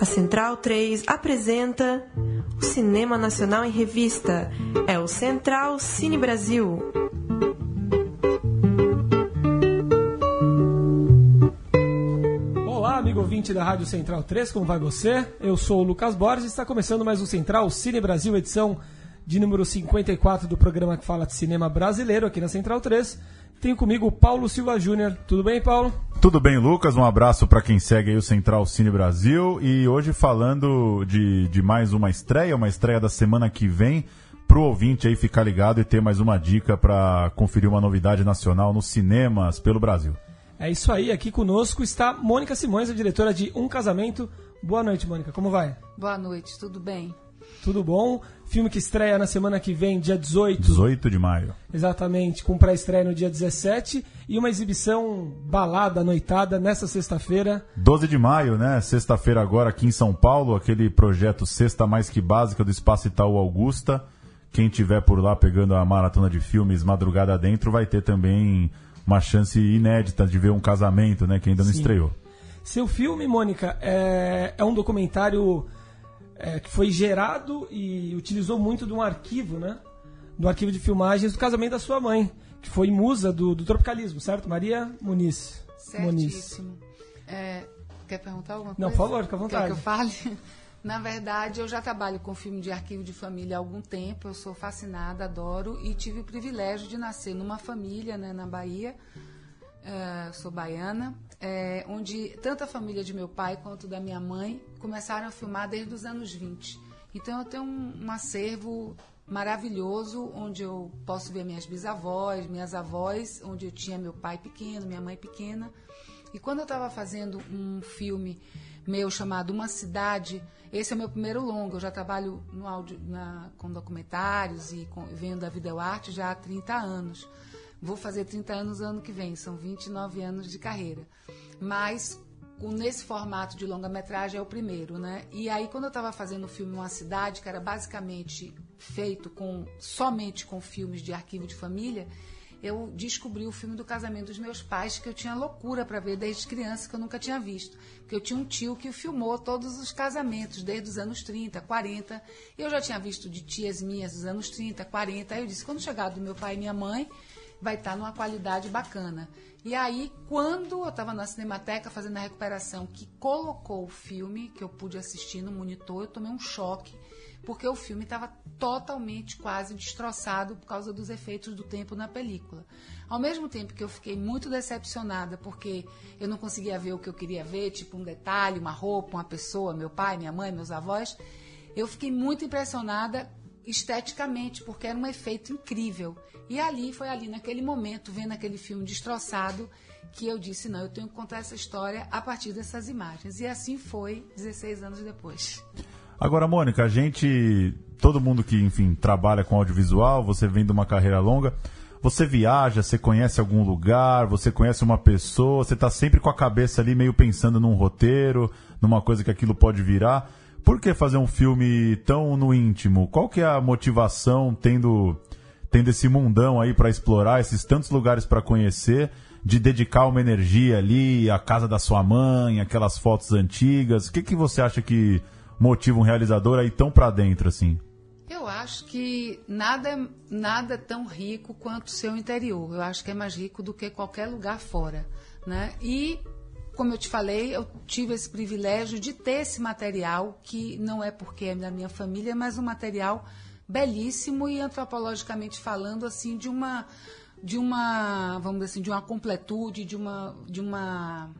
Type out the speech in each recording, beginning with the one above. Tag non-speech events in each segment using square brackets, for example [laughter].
A Central 3 apresenta o Cinema Nacional em Revista. É o Central Cine Brasil. Olá, amigo ouvinte da Rádio Central 3, como vai você? Eu sou o Lucas Borges e está começando mais um Central Cine Brasil, edição de número 54 do programa que fala de cinema brasileiro aqui na Central 3. Tenho comigo o Paulo Silva Júnior. Tudo bem, Paulo? Tudo bem, Lucas. Um abraço para quem segue aí o Central Cine Brasil. E hoje falando de, de mais uma estreia, uma estreia da semana que vem, pro ouvinte aí ficar ligado e ter mais uma dica para conferir uma novidade nacional nos cinemas pelo Brasil. É isso aí. Aqui conosco está Mônica Simões, a diretora de Um Casamento. Boa noite, Mônica. Como vai? Boa noite, tudo bem? Tudo bom? Filme que estreia na semana que vem, dia 18. 18 de maio. Exatamente, com pré-estreia no dia 17 e uma exibição balada, noitada, nessa sexta-feira. 12 de maio, né? Sexta-feira agora aqui em São Paulo, aquele projeto Sexta Mais Que Básica do Espaço Itaú Augusta. Quem tiver por lá pegando a maratona de filmes madrugada dentro vai ter também uma chance inédita de ver um casamento, né? Que ainda não Sim. estreou. Seu filme, Mônica, é, é um documentário é, que foi gerado e utilizou muito de um arquivo, né? Do arquivo de filmagens do casamento da sua mãe, que foi musa do, do tropicalismo, certo? Maria Muniz. Muniz. Certíssimo. É, quer perguntar alguma coisa? Não, por favor, fica à Quer vontade. que eu fale? [laughs] Na verdade, eu já trabalho com filme de arquivo de família há algum tempo. Eu sou fascinada, adoro e tive o privilégio de nascer numa família né, na Bahia. É, sou baiana, é, onde tanto a família de meu pai quanto da minha mãe começaram a filmar desde os anos 20. Então eu tenho um, um acervo maravilhoso onde eu posso ver minhas bisavós, minhas avós, onde eu tinha meu pai pequeno, minha mãe pequena. E quando eu estava fazendo um filme meu chamado Uma Cidade, esse é o meu primeiro longo. Eu já trabalho no áudio, na, com documentários e com, vendo a videoarte já há 30 anos. Vou fazer 30 anos ano que vem, são 29 anos de carreira. Mas nesse formato de longa-metragem é o primeiro, né? E aí quando eu estava fazendo o filme Uma Cidade, que era basicamente feito com somente com filmes de arquivo de família, eu descobri o filme do casamento dos meus pais que eu tinha loucura para ver desde criança que eu nunca tinha visto, porque eu tinha um tio que filmou todos os casamentos desde os anos 30, 40. E eu já tinha visto de tias minhas dos anos 30, 40. Aí eu disse, quando chegar do meu pai e minha mãe, vai estar numa qualidade bacana. E aí, quando eu estava na Cinemateca fazendo a recuperação, que colocou o filme, que eu pude assistir no monitor, eu tomei um choque, porque o filme estava totalmente quase destroçado por causa dos efeitos do tempo na película. Ao mesmo tempo que eu fiquei muito decepcionada, porque eu não conseguia ver o que eu queria ver, tipo um detalhe, uma roupa, uma pessoa, meu pai, minha mãe, meus avós, eu fiquei muito impressionada esteticamente, porque era um efeito incrível. E ali, foi ali, naquele momento, vendo aquele filme destroçado, que eu disse, não, eu tenho que contar essa história a partir dessas imagens. E assim foi, 16 anos depois. Agora, Mônica, a gente. Todo mundo que, enfim, trabalha com audiovisual, você vem de uma carreira longa. Você viaja, você conhece algum lugar, você conhece uma pessoa, você tá sempre com a cabeça ali meio pensando num roteiro, numa coisa que aquilo pode virar. Por que fazer um filme tão no íntimo? Qual que é a motivação tendo tendo esse mundão aí para explorar, esses tantos lugares para conhecer, de dedicar uma energia ali, a casa da sua mãe, aquelas fotos antigas? O que que você acha que motiva um realizador aí tão para dentro assim? Eu acho que nada, nada é tão rico quanto o seu interior. Eu acho que é mais rico do que qualquer lugar fora. Né? E, como eu te falei, eu tive esse privilégio de ter esse material, que não é porque é da minha família, mas um material belíssimo e antropologicamente falando, assim, de uma, de uma vamos dizer assim, de uma completude, de uma. De uma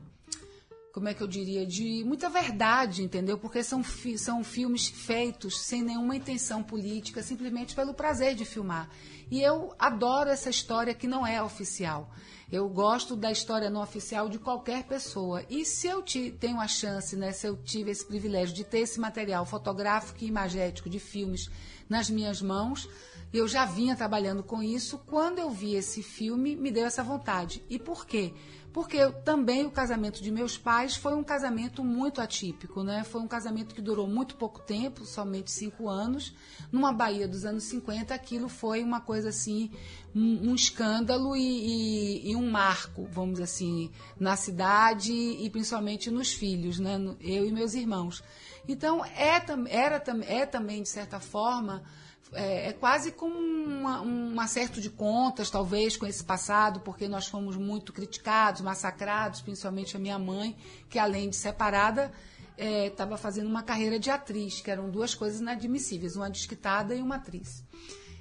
como é que eu diria, de muita verdade, entendeu? Porque são, fi- são filmes feitos sem nenhuma intenção política, simplesmente pelo prazer de filmar. E eu adoro essa história que não é oficial. Eu gosto da história não oficial de qualquer pessoa. E se eu ti- tenho a chance, né, se eu tive esse privilégio de ter esse material fotográfico e imagético de filmes nas minhas mãos, E eu já vinha trabalhando com isso. Quando eu vi esse filme, me deu essa vontade. E por quê? Porque eu, também o casamento de meus pais foi um casamento muito atípico, né? Foi um casamento que durou muito pouco tempo, somente cinco anos. Numa Bahia dos anos 50, aquilo foi uma coisa assim, um, um escândalo e, e, e, um marco, vamos dizer assim, na cidade e principalmente nos filhos, né? Eu e meus irmãos. Então, é, era, é também, de certa forma, é, é quase como uma, um acerto de contas, talvez, com esse passado, porque nós fomos muito criticados, massacrados, principalmente a minha mãe, que além de separada, estava é, fazendo uma carreira de atriz, que eram duas coisas inadmissíveis, uma desquitada e uma atriz.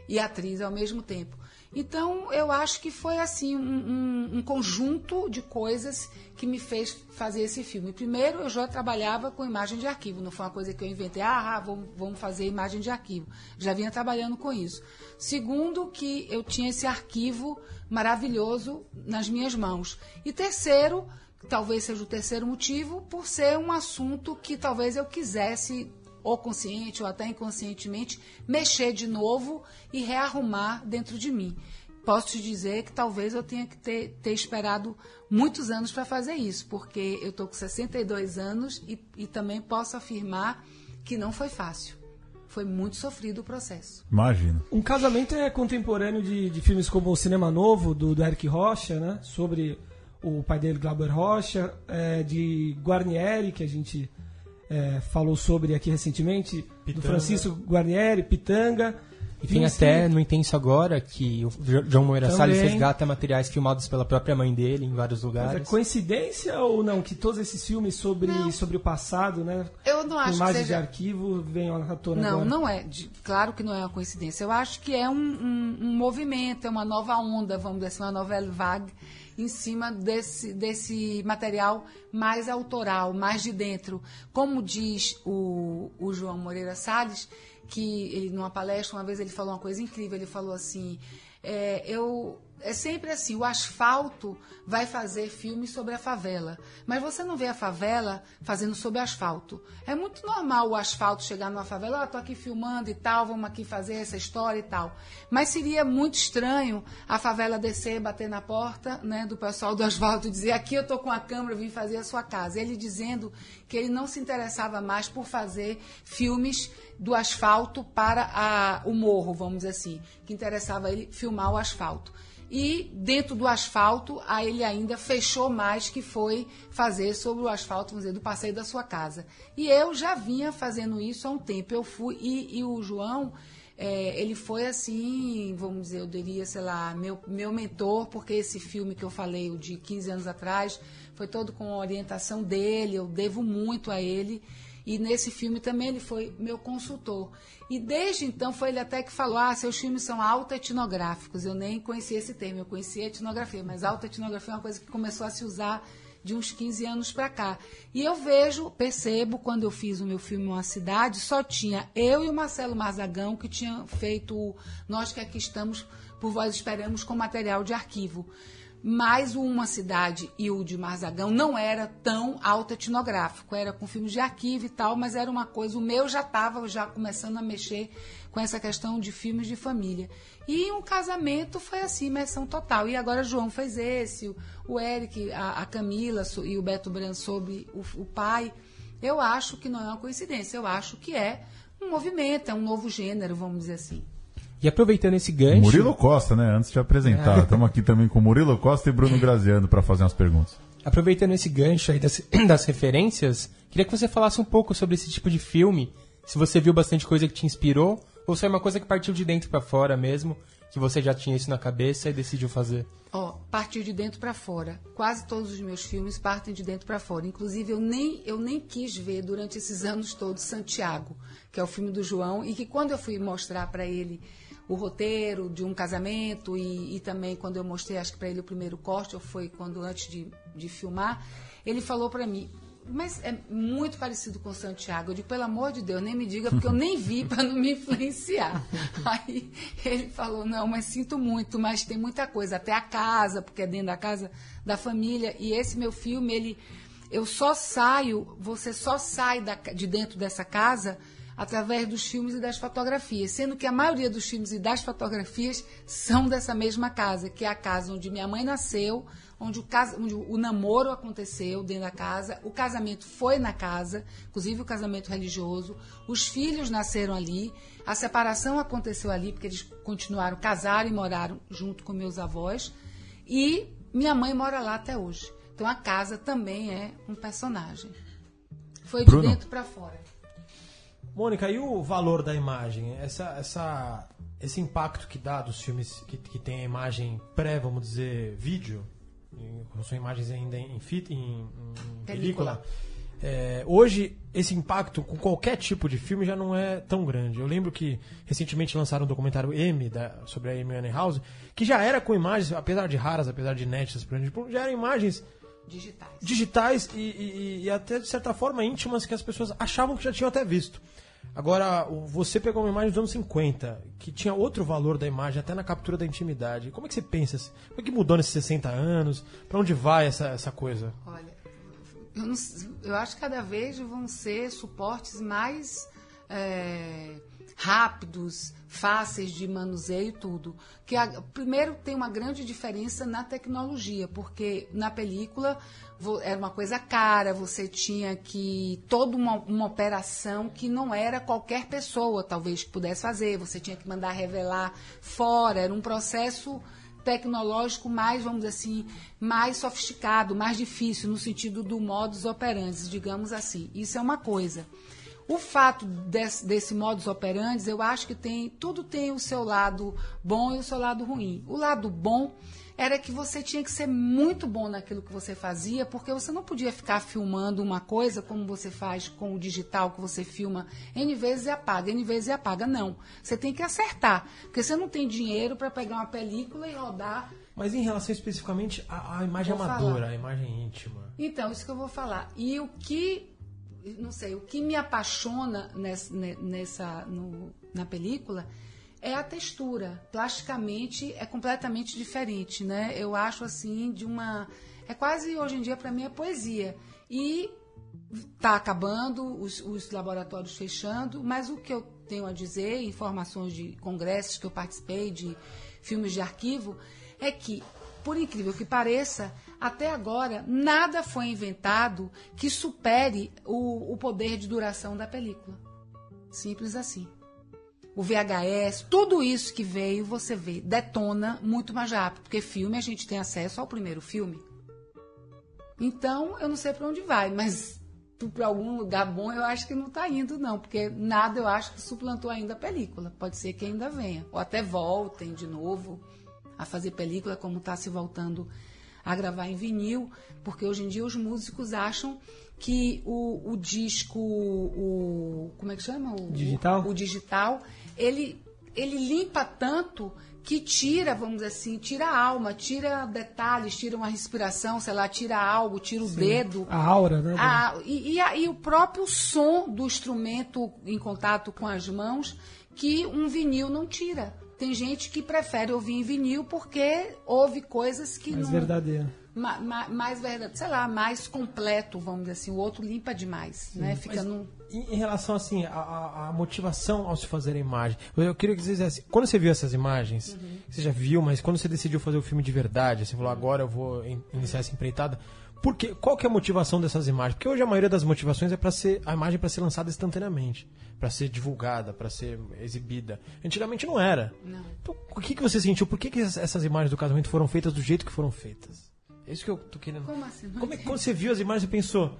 E atriz ao mesmo tempo. Então, eu acho que foi assim um, um, conjunto de coisas que me fez fazer esse filme. Primeiro, eu já trabalhava com imagem de arquivo, não foi uma coisa que eu inventei, ah, ah vamos fazer imagem de arquivo. Já vinha trabalhando com isso. Segundo, que eu tinha esse arquivo maravilhoso nas minhas mãos. E terceiro, talvez seja o terceiro motivo, por ser um assunto que talvez eu quisesse ou consciente ou até inconscientemente, mexer de novo e rearrumar dentro de mim. Posso te dizer que talvez eu tenha que ter, ter esperado muitos anos para fazer isso, porque eu estou com 62 anos e, e também posso afirmar que não foi fácil. Foi muito sofrido o processo. Imagina. Um casamento é contemporâneo de, de filmes como O Cinema Novo, do, do Eric Rocha, né? Sobre o pai dele, Glauber Rocha, é, de Guarnieri, que a gente é, falou sobre aqui recentemente, Pitanga. do Francisco Guarnieri, Pitanga. E tem até no Intenso Agora que o João Moreira Salles resgata materiais filmados pela própria mãe dele em vários lugares. Mas é coincidência ou não que todos esses filmes sobre, sobre o passado, né? Eu não acho imagens que seja... de arquivo venham à tona Não, agora. não é. De, claro que não é uma coincidência. Eu acho que é um, um, um movimento, é uma nova onda, vamos dizer assim, uma novela vague em cima desse, desse material mais autoral, mais de dentro. Como diz o, o João Moreira Salles, que ele, numa palestra, uma vez ele falou uma coisa incrível, ele falou assim, é, eu é sempre assim, o asfalto vai fazer filmes sobre a favela, mas você não vê a favela fazendo sobre asfalto. É muito normal o asfalto chegar numa favela, ah, tô aqui filmando e tal, vamos aqui fazer essa história e tal. Mas seria muito estranho a favela descer, bater na porta, né, do pessoal do asfalto e dizer, aqui eu tô com a câmera, vim fazer a sua casa. Ele dizendo que ele não se interessava mais por fazer filmes do asfalto para a, o morro, vamos dizer assim, que interessava ele filmar o asfalto. E dentro do asfalto, aí ele ainda fechou mais, que foi fazer sobre o asfalto, vamos dizer, do passeio da sua casa. E eu já vinha fazendo isso há um tempo. Eu fui, e, e o João, é, ele foi assim, vamos dizer, eu diria, sei lá, meu, meu mentor, porque esse filme que eu falei, o de 15 anos atrás, foi todo com orientação dele, eu devo muito a ele. E nesse filme também ele foi meu consultor. E desde então foi ele até que falou: ah, seus filmes são autoetnográficos. Eu nem conhecia esse termo, eu conhecia etnografia, mas autoetnografia é uma coisa que começou a se usar de uns 15 anos para cá. E eu vejo, percebo, quando eu fiz o meu filme Uma Cidade, só tinha eu e o Marcelo Marzagão que tinham feito Nós que aqui estamos, por vós esperamos, com material de arquivo mas Uma Cidade e o de Marzagão não era tão autoetnográfico, era com filmes de arquivo e tal, mas era uma coisa, o meu já estava já começando a mexer com essa questão de filmes de família. E um casamento foi assim, imersão total. E agora João fez esse, o Eric, a, a Camila e o Beto Bran sobre o, o pai. Eu acho que não é uma coincidência, eu acho que é um movimento, é um novo gênero, vamos dizer assim. E aproveitando esse gancho. Murilo Costa, né? Antes de apresentar, estamos aqui também com Murilo Costa e Bruno Graziano para fazer umas perguntas. Aproveitando esse gancho aí das, [clears throat] das referências, queria que você falasse um pouco sobre esse tipo de filme. Se você viu bastante coisa que te inspirou, ou se é uma coisa que partiu de dentro para fora mesmo, que você já tinha isso na cabeça e decidiu fazer. Ó, oh, partiu de dentro para fora. Quase todos os meus filmes partem de dentro para fora. Inclusive, eu nem, eu nem quis ver durante esses anos todos Santiago, que é o filme do João, e que quando eu fui mostrar para ele o roteiro de um casamento e, e também quando eu mostrei, acho que para ele o primeiro corte, ou foi quando antes de, de filmar, ele falou para mim, mas é muito parecido com Santiago. Eu digo, pelo amor de Deus, nem me diga, porque eu nem vi [laughs] para não me influenciar. Aí ele falou, não, mas sinto muito, mas tem muita coisa, até a casa, porque é dentro da casa da família. E esse meu filme, ele, eu só saio, você só sai da, de dentro dessa casa através dos filmes e das fotografias, sendo que a maioria dos filmes e das fotografias são dessa mesma casa, que é a casa onde minha mãe nasceu, onde o, casa, onde o namoro aconteceu dentro da casa, o casamento foi na casa, inclusive o casamento religioso, os filhos nasceram ali, a separação aconteceu ali, porque eles continuaram, casaram e moraram junto com meus avós, e minha mãe mora lá até hoje. Então a casa também é um personagem. Foi de Bruno? dentro para fora. Mônica, e o valor da imagem? Essa, essa, esse impacto que dá dos filmes que, que tem a imagem pré, vamos dizer, vídeo, em- são imagens ainda em, fita, em, em película. Película. É, hoje, esse impacto com qualquer tipo de filme já não é tão grande. Eu lembro que recentemente lançaram um documentário M da, sobre a Amy Winehouse, que já era com imagens, apesar de raras, apesar de inéditas, por exemplo, já eram imagens Digitais. digitais e, e- e até de certa forma íntimas que as pessoas achavam que já tinham até visto. Agora, você pegou uma imagem dos anos 50, que tinha outro valor da imagem, até na captura da intimidade. Como é que você pensa? assim? Como é que mudou nesses 60 anos? Pra onde vai essa, essa coisa? Olha, eu, não eu acho que cada vez vão ser suportes mais é, rápidos, fáceis de manuseio e tudo. Que a- primeiro tem uma grande diferença na tecnologia, porque na película era uma coisa cara, você tinha que toda uma, uma operação que não era qualquer pessoa talvez que pudesse fazer, você tinha que mandar revelar fora, era um processo tecnológico mais, vamos dizer assim, mais sofisticado, mais difícil, no sentido do modus operandi, digamos assim. Isso é uma coisa. O fato desse, desse modus operandi, eu acho que tem tudo tem o seu lado bom e o seu lado ruim. O lado bom era que você tinha que ser muito bom naquilo que você fazia, porque você não podia ficar filmando uma coisa como você faz com o digital, que você filma N vezes e apaga, N vezes e apaga. Não. Você tem que acertar, porque você não tem dinheiro para pegar uma película e rodar. Mas em relação especificamente à, à imagem Vou amadora, falar. à imagem íntima. Então, isso que eu vou falar. E o que, não sei, o que me apaixona nessa, nessa no- na película é a textura. Plasticamente é completamente diferente, né? Eu acho assim de uma, é quase hoje em dia para mim é poesia. E está acabando, os, os laboratórios fechando, mas o que eu tenho a dizer, informações de congressos que eu participei, de filmes de arquivo, é que, por incrível que pareça, até agora nada foi inventado que supere o, o poder de duração da película. Simples assim. O VHS, tudo isso que veio, você vê, detona muito mais rápido, porque filme a gente tem acesso ao primeiro filme. Então, eu não sei para onde vai, mas para algum lugar bom eu acho que não está indo, não, porque nada eu acho que suplantou ainda a película. Pode ser que ainda venha. Ou até voltem de novo a fazer película, como está se voltando a gravar em vinil, porque hoje em dia os músicos acham que o, o disco, o. Como é que chama? O Digital? O, digital, ele, ele limpa tanto que tira, vamos dizer assim, tira a alma, tira detalhes, tira uma respiração, sei lá, tira algo, tira o dedo. A aura, né? Ah, e, e a- e o próprio som do instrumento em contato com as mãos que um vinil não tira. Tem gente que prefere ouvir em vinil porque ouve coisas que Mais não. verdadeiro. Ma- ma- mais verdade, sei lá, mais completo, vamos dizer assim. O outro limpa demais, né? Fica num. em, em relação assim à, motivação ao se fazer a imagem, eu queria que você dissesse, quando você viu essas imagens, Uhum. você já viu, mas quando você decidiu fazer o filme de verdade, você falou agora eu vou in- iniciar essa empreitada, por quê? qual que é a motivação dessas imagens? Porque hoje a maioria das motivações é para ser a imagem para ser lançada instantaneamente, para ser divulgada, para ser exibida. Antigamente não era. Não. Então, o que que você sentiu? Por que, que essas- imagens do casamento foram feitas do jeito que foram feitas? É isso que eu tô querendo. Como assim? Como é que quando você viu as imagens, você pensou,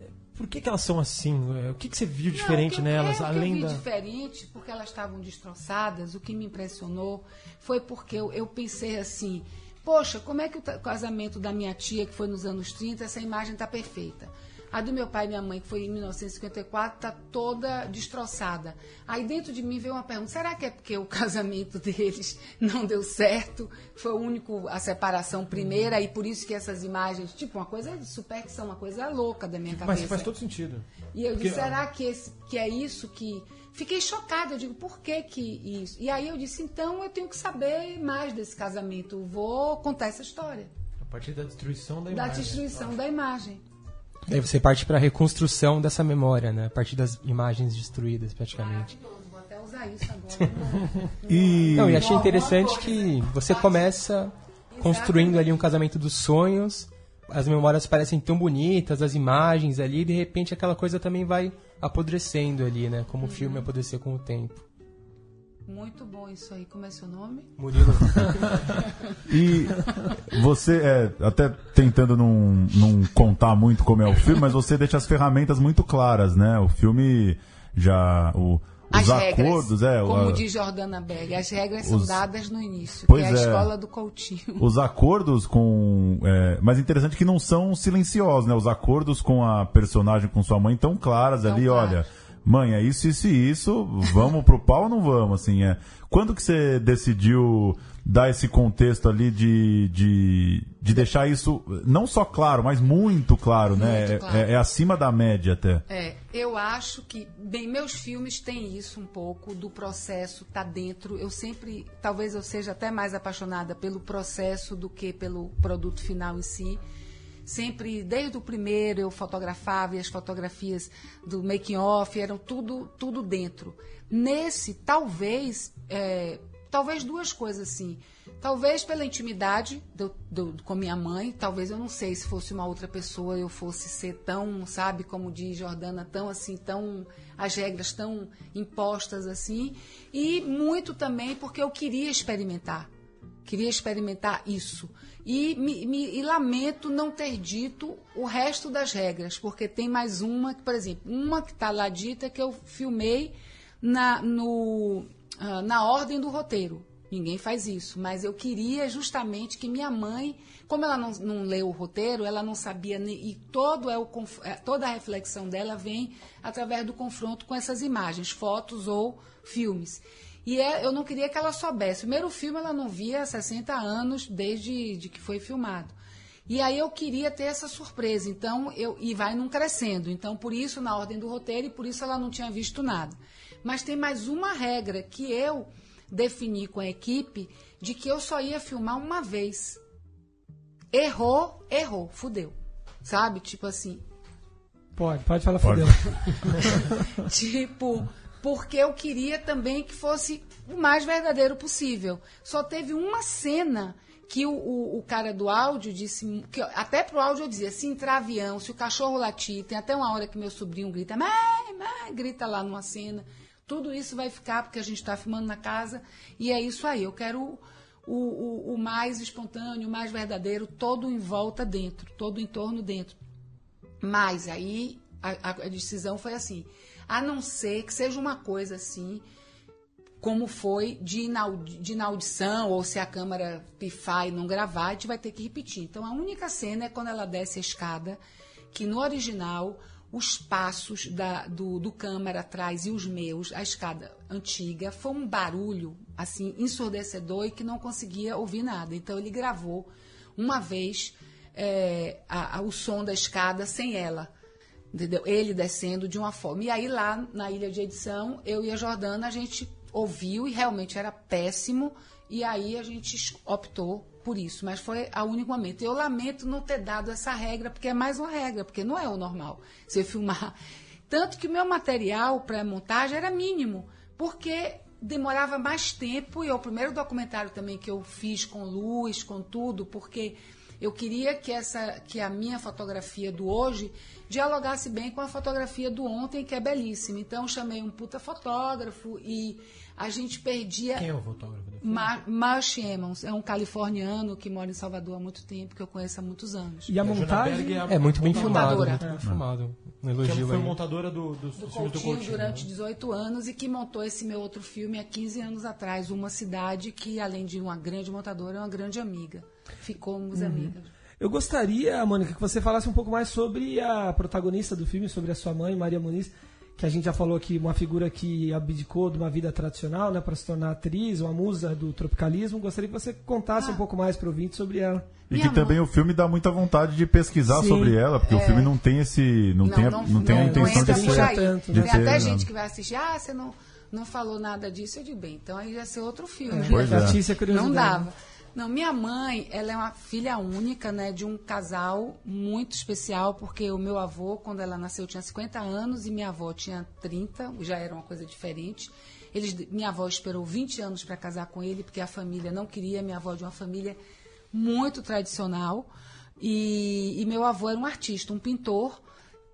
"É, por que, que elas são assim? É, O que, que você viu diferente Não, nelas, é, o além que eu vi da. diferente, porque elas estavam destroçadas, o que me impressionou foi porque eu, eu pensei assim, poxa, como é que o casamento da minha tia, que foi nos anos 30, essa imagem está perfeita. A do meu pai e minha mãe, que foi em 1954, está toda destroçada. Aí dentro de mim veio uma pergunta, será que é porque o [laughs] casamento deles não deu certo? Foi o único, a separação primeira, e por isso que essas imagens, tipo, uma coisa de superstição, uma coisa louca da minha cabeça. Mas faz todo sentido. E eu disse, Porque- será que, esse- que é isso que. Fiquei chocada, eu digo, por que, que isso? E aí eu disse, então eu tenho que saber mais desse casamento, vou contar essa história. A partir da destruição da Da imagem. destruição da imagem. Daí você parte para a reconstrução dessa memória, né? A partir das imagens destruídas, praticamente. Vou até usar isso agora. [laughs] E Não, e achei interessante que você começa construindo ali um casamento dos sonhos, as memórias parecem tão bonitas, as imagens ali, e de repente aquela coisa também vai apodrecendo ali, né? Como o filme apodreceu com o tempo. Muito bom isso aí. Como é seu nome? Murilo. [laughs] E você, é, até tentando não, não contar muito como é o filme, mas você deixa as ferramentas muito claras, né? O filme já. O, os As regras, acordos, é. como o- diz Jordana Berg, as regras Os- são dadas no início, Pois que é a é. escola do Coutinho. Os acordos com. É, mas interessante que não são silenciosos, né? Os acordos com a personagem, com sua mãe, tão claras Tão ali, claros. olha. Mãe, é isso, isso e isso. Vamos pro pau ou não vamos? Assim, é. Quando que você decidiu dar esse contexto ali de, de, de deixar isso não só claro, mas muito claro, né? Muito É- claro. É, é acima da média até. É, eu acho que, bem, meus filmes têm isso um pouco do processo tá dentro. Eu sempre, talvez eu seja até mais apaixonada pelo processo do que pelo produto final em si. Sempre, desde o primeiro, eu fotografava e as fotografias do making off eram tudo, tudo dentro. Nesse, talvez, é, talvez duas coisas assim. Talvez pela intimidade do, do- com minha mãe, talvez eu não sei se fosse uma outra pessoa eu fosse ser tão, sabe, como diz Jordana, tão assim, tão as regras tão impostas assim, e muito também porque eu queria experimentar. Queria experimentar isso. E, me- me- e lamento não ter dito o resto das regras, porque tem mais uma, por exemplo, uma que está lá dita que eu filmei na, no, ah, na ordem do roteiro. Ninguém faz isso, mas eu queria justamente que minha mãe, como ela não, não leu o roteiro, ela não sabia, nem- e todo é o, é, toda a reflexão dela vem através do confronto com essas imagens, fotos ou filmes. E é- eu não queria que ela soubesse. O primeiro filme ela não via há 60 anos desde de que foi filmado. E aí eu queria ter essa surpresa. Então, eu, e vai num crescendo. Então, por isso, na ordem do roteiro, e por isso ela não tinha visto nada. Mas tem mais uma regra que eu defini com a equipe de que eu só ia filmar uma vez. Errou, errou, fudeu. Sabe? Tipo assim, Pode, pode falar Pode. fudeu. [laughs] tipo, porque eu queria também que fosse o mais verdadeiro possível. Só teve uma cena que o, o, o cara do áudio disse, que até pro áudio eu dizia, se entrar avião, se o cachorro latir, tem até uma hora que meu sobrinho grita, mãe, mãe, grita lá numa cena. Tudo isso vai ficar porque a gente está filmando na casa e é isso aí. Eu quero o, o, o- mais espontâneo, o mais verdadeiro, todo em volta dentro, todo em torno dentro. Mas aí a, a- a decisão foi assim: a não ser que seja uma coisa assim, como foi de, inaudi- de inaudição, ou se a câmera pifar e não gravar, a gente vai ter que repetir. Então a única cena é quando ela desce a escada, que no original os passos da- do, do câmera atrás e os meus, a escada antiga, foi um barulho assim ensurdecedor e que não conseguia ouvir nada. Então ele gravou uma vez é, a- a- o som da escada sem ela. Entendeu? Ele descendo de uma forma. E aí, lá na ilha de edição, eu e a Jordana, a gente ouviu e realmente era péssimo. E aí a gente optou por isso. Mas foi a único momento. Eu lamento não ter dado essa regra, porque é mais uma regra, porque não é o normal você [laughs] filmar. Tanto que o meu material para montagem era mínimo, porque demorava mais tempo. E é o primeiro documentário também que eu fiz com luz, com tudo, porque eu queria que essa que a minha fotografia do hoje dialogasse bem com a fotografia do ontem, que é belíssima. Então chamei um puta fotógrafo e a gente perdia Quem é o fotógrafo? do filme? Mar Marsh Emmons, é um californiano que mora em Salvador há muito tempo, que eu conheço há muitos anos. E a A Jana montagem. A É muito bem montadora. filmado, Montadora. muito bem filmado. Um Que elogio foi aí. montadora do, dos do filmes do Coutinho Coutinho. durante né? 18 anos e que montou esse meu outro filme há 15 anos atrás, Uma Cidade, que além de uma grande montadora, é uma grande amiga. Ficamos Uhum. amigas. Eu gostaria, Mônica, que você falasse um pouco mais sobre a protagonista do filme, sobre a sua mãe, Maria Muniz, que a gente já falou aqui, uma figura que abdicou de uma vida tradicional, né, para se tornar atriz, uma musa do tropicalismo. Gostaria que você contasse Ah. um pouco mais para o ouvinte sobre ela. E Minha que também o filme dá muita vontade de pesquisar Sim. sobre ela, porque o filme não tem esse. Não, tem, a, não, tem a intenção de ser- aí. tanto, de Tem até não. gente que vai assistir, ah, você não, não falou nada disso, eu digo, bem, então aí ia ser outro filme. Pois né? é. Notícia. Não dava. Não, minha mãe, ela é uma filha única, né, de um casal muito especial, porque o meu avô, quando ela nasceu, tinha 50 anos e minha avó tinha 30, já era uma coisa diferente. Eles, minha avó esperou 20 anos para casar com ele, porque a família não queria, minha avó é de uma família muito tradicional. E, e meu avô era um artista, um pintor,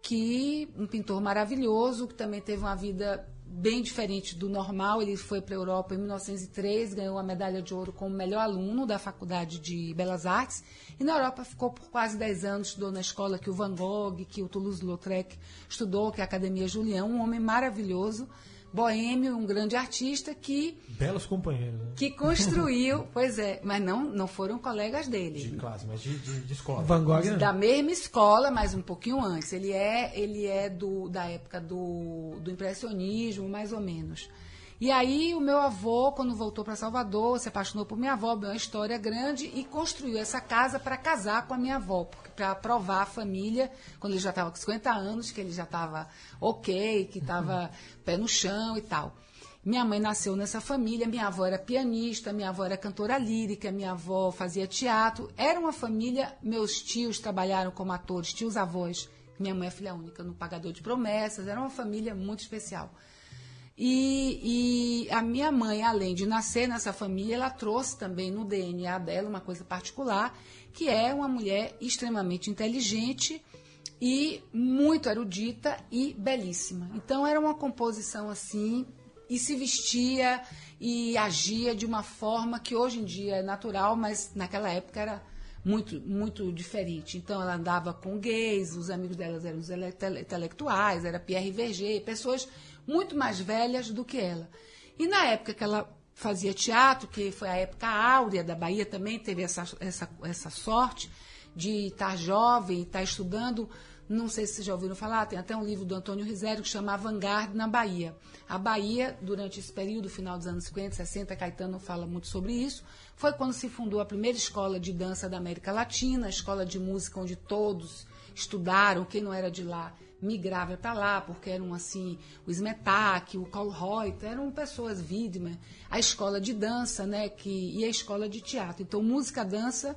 que um pintor maravilhoso, que também teve uma vida bem diferente do normal. Ele foi para a Europa em 1903, ganhou a medalha de ouro como melhor aluno da Faculdade de Belas Artes. E na Europa ficou por quase 10 anos, estudou na escola que o Van Gogh, que o Toulouse-Lautrec estudou, que é a Academia Julião, um homem maravilhoso boêmio, um grande artista que Belos companheiros, né? que construiu, [laughs] pois é, mas não não foram colegas dele. De classe, mas de, de, de escola. Van Gogh, né? da mesma escola, mas um pouquinho antes. Ele é, ele é do, da época do, do impressionismo, mais ou menos. E aí o meu avô, quando voltou para Salvador, se apaixonou por minha avó, bem uma história grande e construiu essa casa para casar com a minha avó, para provar a família, quando ele já estava com 50 anos, que ele já estava ok, que estava pé no chão e tal. Minha mãe nasceu nessa família, minha avó era pianista, minha avó era cantora lírica, minha avó fazia teatro. Era uma família, meus tios trabalharam como atores, tios avós. Minha mãe é filha única no Pagador de Promessas, era uma família muito especial. E, e, a minha mãe, além de nascer nessa família, ela trouxe também no DNA dela uma coisa particular, que é uma mulher extremamente inteligente e muito erudita e belíssima. Então era uma composição assim, e se vestia e agia de uma forma que hoje em dia é natural, mas naquela época era muito muito diferente. Então ela andava com gays, os amigos delas eram os intelectuais, era Pierre Verger, pessoas muito mais velhas do que ela. E na época que ela fazia teatro, que foi a época áurea da Bahia, também teve essa, essa, essa sorte de estar jovem, estar estudando. Não sei se vocês já ouviram falar, tem até um livro do Antônio Risério que chama Vanguard na Bahia. A Bahia, durante esse período, final dos anos 50, 60, Caetano fala muito sobre isso, foi quando se fundou a primeira escola de dança da América Latina, a escola de música onde todos estudaram, quem não era de lá migrava para lá, porque eram assim, o Smetak, o Reuter, eram pessoas vítimas, a escola de dança, né, que, e a escola de teatro. Então, música, dança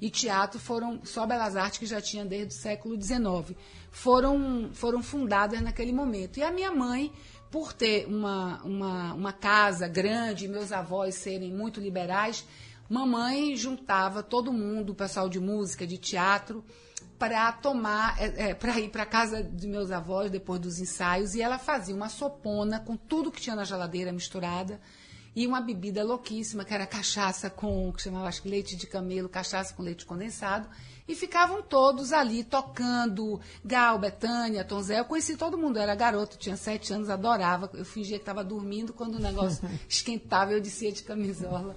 e teatro foram, só Belas Artes, que já tinha desde o século XIX, foram, foram fundadas naquele momento. E a minha mãe, por ter uma, uma, uma casa grande, meus avós serem muito liberais, mamãe juntava todo mundo, o pessoal de música, de teatro, para tomar, é, é, para ir para casa de meus avós depois dos ensaios e ela fazia uma sopona com tudo que tinha na geladeira misturada e uma bebida louquíssima que era cachaça com que chamava acho que leite de camelo, cachaça com leite condensado e ficavam todos ali tocando Gal, Betânia, Tom Zé. Eu conheci todo mundo, eu era garoto, tinha sete anos, adorava. Eu fingia que estava dormindo quando o negócio [laughs] esquentava, eu descia de camisola.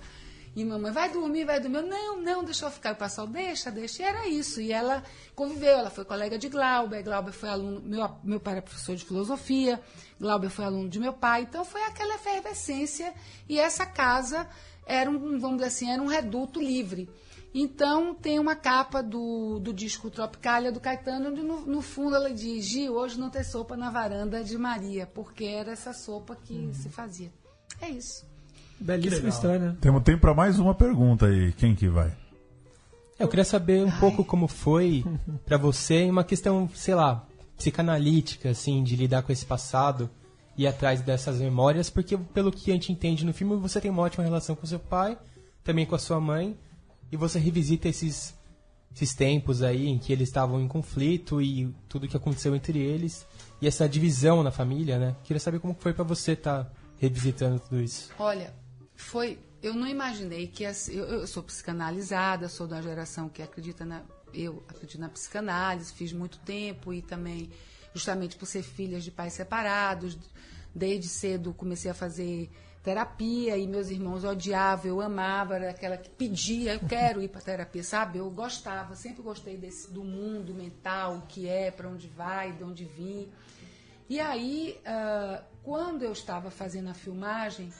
E mamãe, vai dormir, vai dormir. Eu, não, não, deixa eu ficar. O pessoal, deixa, deixa. E era isso. E ela conviveu, ela foi colega de Glauber. Glauber foi aluno, meu, meu pai era professor de filosofia. Glauber foi aluno de meu pai. Então foi aquela efervescência. E essa casa era um, vamos dizer assim, era um reduto livre. Então tem uma capa do, do disco Tropicália do Caetano, onde no, no fundo ela diz: hoje não tem sopa na varanda de Maria, porque era essa sopa que uhum. se fazia. É isso. Belíssima história. né? Temos tempo para mais uma pergunta aí. Quem que vai? Eu queria saber um Ai. pouco como foi para você uma questão, sei lá, psicanalítica, assim, de lidar com esse passado e ir atrás dessas memórias, porque pelo que a gente entende no filme, você tem uma ótima relação com seu pai, também com a sua mãe, e você revisita esses, esses tempos aí em que eles estavam em conflito e tudo que aconteceu entre eles, e essa divisão na família, né? Queria saber como foi para você estar tá revisitando tudo isso. Olha, foi. Eu não imaginei que. As, eu, eu, sou psicanalizada, sou da geração que acredita na. Eu acredito na psicanálise, fiz muito tempo e também, justamente por ser filhas de pais separados, desde cedo comecei a fazer terapia e meus irmãos odiavam, eu amava, era aquela que pedia, eu quero ir para terapia, sabe? Eu gostava, sempre gostei desse, do mundo mental, o que é, para onde vai, de onde vim. E aí, uh, quando eu estava fazendo a filmagem,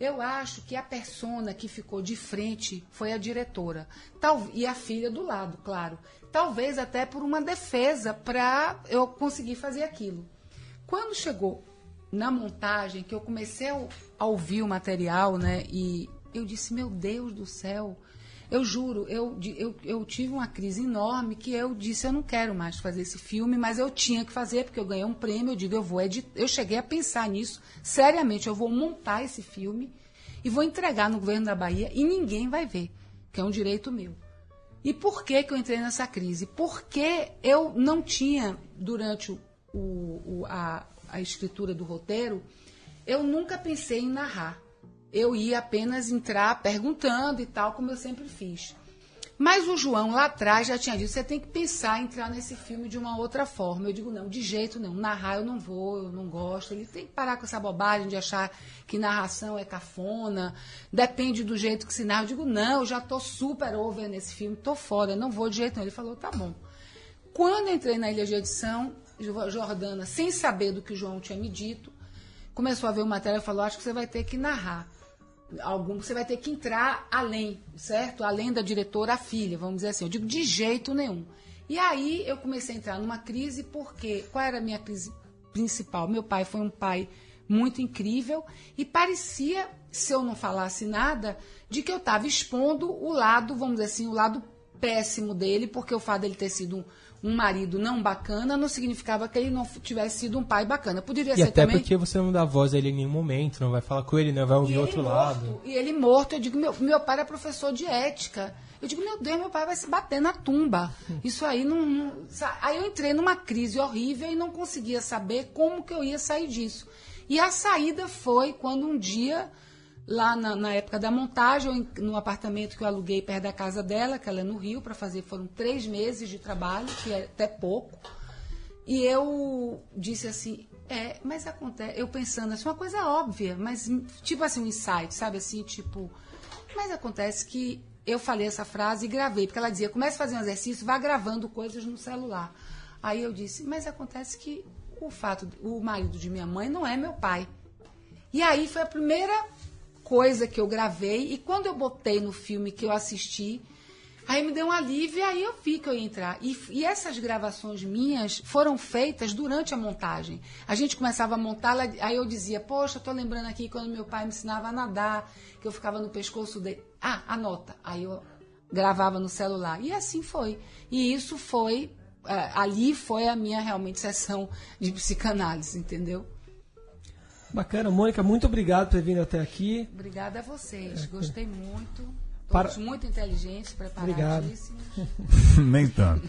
eu acho que a persona que ficou de frente foi a diretora. Tal, e a filha do lado, claro. Talvez até por uma defesa para eu conseguir fazer aquilo. Quando chegou na montagem, que eu comecei a ouvir o material, né? E eu disse, meu Deus do céu, Eu juro, eu, eu, eu tive uma crise enorme que eu disse, eu não quero mais fazer esse filme, mas eu tinha que fazer, porque eu ganhei um prêmio, eu digo, eu vou editar. Eu cheguei a pensar nisso, seriamente, eu vou montar esse filme e vou entregar no governo da Bahia e ninguém vai ver, que é um direito meu. E por que, que eu entrei nessa crise? Porque eu não tinha, durante o- o- a, a escritura do roteiro, eu nunca pensei em narrar. Eu ia apenas entrar perguntando e tal, como eu sempre fiz. Mas o João lá atrás já tinha dito: você tem que pensar em entrar nesse filme de uma outra forma. Eu digo: não, de jeito nenhum. Narrar eu não vou, eu não gosto. Ele tem que parar com essa bobagem de achar que narração é cafona, depende do jeito que se narra. Eu digo: não, eu já estou super over nesse filme, estou fora, não vou de jeito nenhum. Ele falou: tá bom. Quando entrei na ilha de edição, Jo- Jordana, sem saber do que o João tinha me dito, começou a ver o material e falou: acho que você vai ter que narrar. Algum, você vai ter que entrar além, certo? Além da diretora, a filha, vamos dizer assim. Eu digo de jeito nenhum. E aí eu comecei a entrar numa crise, porque qual era a minha crise principal? Meu pai foi um pai muito incrível e parecia, se eu não falasse nada, de que eu estava expondo o lado, vamos dizer assim, o lado péssimo dele, porque o fato dele ter sido um, um marido não bacana não significava que ele não tivesse sido um pai bacana. Poderia E ser até também. porque você não dá voz a ele em nenhum momento, não vai falar com ele, não vai ouvir outro morto, lado. E ele morto, eu digo, meu, meu pai era professor de ética. Eu digo, meu Deus, meu pai vai se bater na tumba. Isso aí não, não- Aí eu entrei numa crise horrível e não conseguia saber como que eu ia sair disso. E a saída foi quando um dia, lá na, na época da montagem, no apartamento que eu aluguei perto da casa dela, que ela é no Rio, para fazer, foram três meses de trabalho, que é até pouco. E eu disse assim, é, mas acontece, eu pensando assim, uma coisa óbvia, mas tipo assim, um insight, sabe assim, tipo, mas acontece que eu falei essa frase e gravei, porque ela dizia, comece a fazer um exercício, vá gravando coisas no celular. Aí eu disse, mas acontece que o fato, o marido de minha mãe não é meu pai. E aí foi a primeira coisa que eu gravei, e quando eu botei no filme que eu assisti, aí me deu um alívio e aí eu vi que eu ia entrar. E, e essas gravações minhas foram feitas durante a montagem. A gente começava a montar, ela- aí eu dizia, poxa, tô lembrando aqui quando meu pai me ensinava a nadar, que eu ficava no pescoço dele. Ah, anota. Aí eu gravava no celular. E assim foi. E isso foi, eh, ali foi a minha realmente sessão de psicanálise, entendeu? Bacana, Mônica, muito obrigado por ter vindo até aqui. Obrigada a vocês. Gostei muito. Para- Todos muito inteligentes, preparadíssimos. [laughs] Nem tanto.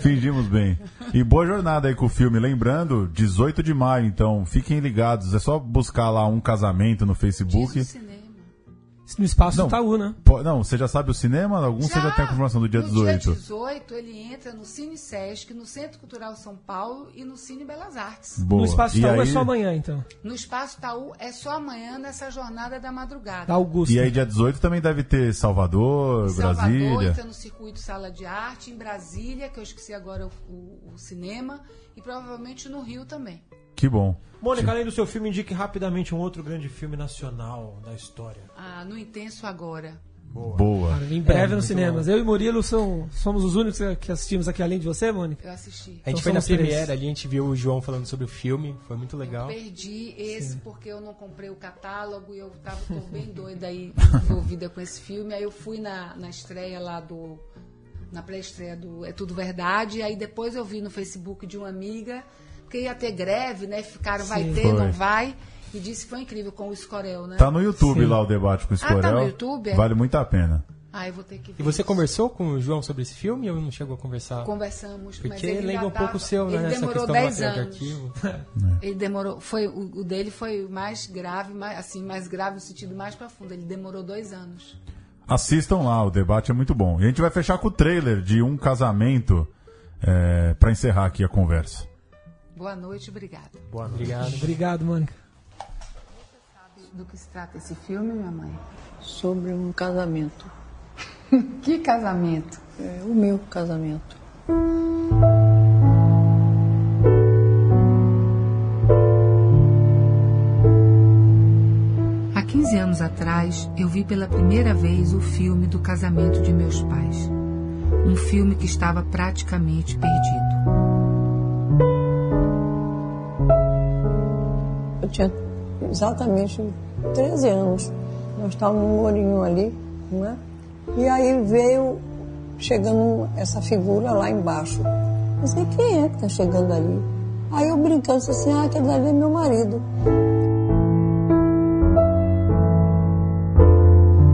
Fingimos bem. E boa jornada aí com o filme. Lembrando, 18 de maio, então fiquem ligados. É só buscar lá um casamento no Diz Facebook. o cinema. No espaço Não. Itaú, né? Po- Não, você já sabe o cinema? Algum você já tem a confirmação do dia no 18? dia 18, ele entra no Cine Sesc, no Centro Cultural São Paulo e no Cine Belas Artes. Boa. No espaço E Itaú é aí- só amanhã, então. No Espaço Taú é só amanhã nessa jornada da madrugada. Da Augusta. E aí, dia 18 também deve ter Salvador, Salvador Brasília. entra no circuito Sala de Arte, em Brasília, que eu esqueci agora o, o- o cinema, e provavelmente no Rio também. Que bom. Mônica, além do seu filme, indique rapidamente um outro grande filme nacional da história. Ah, no Intenso Agora. Boa. Cara, em breve É, nos cinemas. Eu e Murilo são, somos os únicos que assistimos aqui, além de você, Mônica. Eu assisti. A gente Então foi na. Premiere ali, a gente viu o João falando sobre o filme, foi muito legal. Perdi esse porque eu não comprei o catálogo e eu tava tô [laughs] bem doida aí [laughs] envolvida com esse filme. Aí eu fui na, na estreia lá do. Na pré-estreia do É Tudo Verdade. Aí depois eu vi no Facebook de uma amiga, porque ia ter greve, né? Ficaram, vai Sim. ter, Foi. não vai. E disse que foi incrível com o Escorel, né? Tá no YouTube Sim. lá o debate com o Ah, tá Escorel. no YouTube, é? Vale muito a pena. Ah, eu vou ter que ver. E você isso. conversou com o João sobre esse filme ou não chegou a conversar? Conversamos, mas Porque ele lembra ainda um pouco tava- o seu, né? Ele demorou questão do 10 material de anos. arquivo. [laughs] Ele demorou, foi o, o dele foi o mais grave, mais, assim, mais grave no sentido mais profundo. Ele demorou dois anos. Assistam lá, o debate é muito bom. E a gente vai fechar com o trailer de um casamento é, para encerrar aqui a conversa. Boa noite, obrigada. Boa noite. Obrigado. Obrigado, Mônica. Do que se trata esse filme, minha mãe? sobre um casamento. [laughs] Que casamento? É, o meu casamento. Há 15 anos atrás, eu vi pela primeira vez o filme do casamento de meus pais. Um filme que estava praticamente perdido. Tinha exatamente 13 anos. Nós estávamos num morinho ali, né? E aí veio chegando essa figura lá embaixo. Eu disse, quem é que está chegando ali? Aí eu brincando disse assim, ah, aquele ali é meu marido.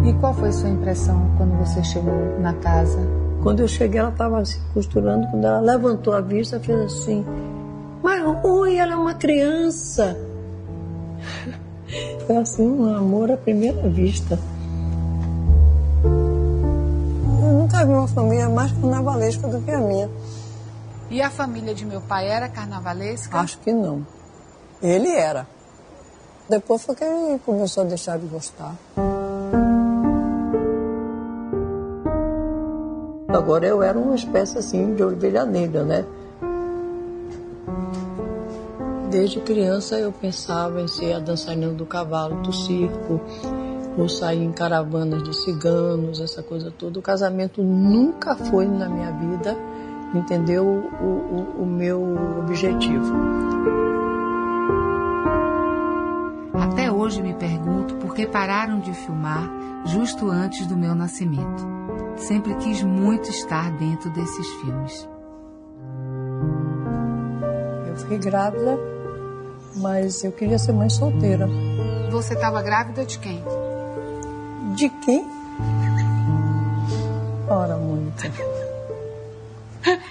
E qual foi sua impressão quando você chegou na casa? Quando eu cheguei, ela estava se costurando. Quando ela levantou a vista, fez assim: Mas, oi, ela é uma criança. Foi assim, um amor à primeira vista. Eu nunca vi uma família mais carnavalesca do que a minha. E a família de meu pai era carnavalesca? Acho que não. Ele era. Depois foi que ele começou a deixar de gostar. Agora eu era uma espécie assim de ovelha negra, né? Desde criança eu pensava em ser a dançarina do cavalo do circo, ou sair em caravanas de ciganos, essa coisa toda. O casamento nunca foi na minha vida, entendeu? O, o, o meu objetivo. Até hoje me pergunto por que pararam de filmar justo antes do meu nascimento. Sempre quis muito estar dentro desses filmes. Eu fiquei grávida, mas eu queria ser mãe solteira. Você estava grávida de quem? De quem? Ora, Mônica.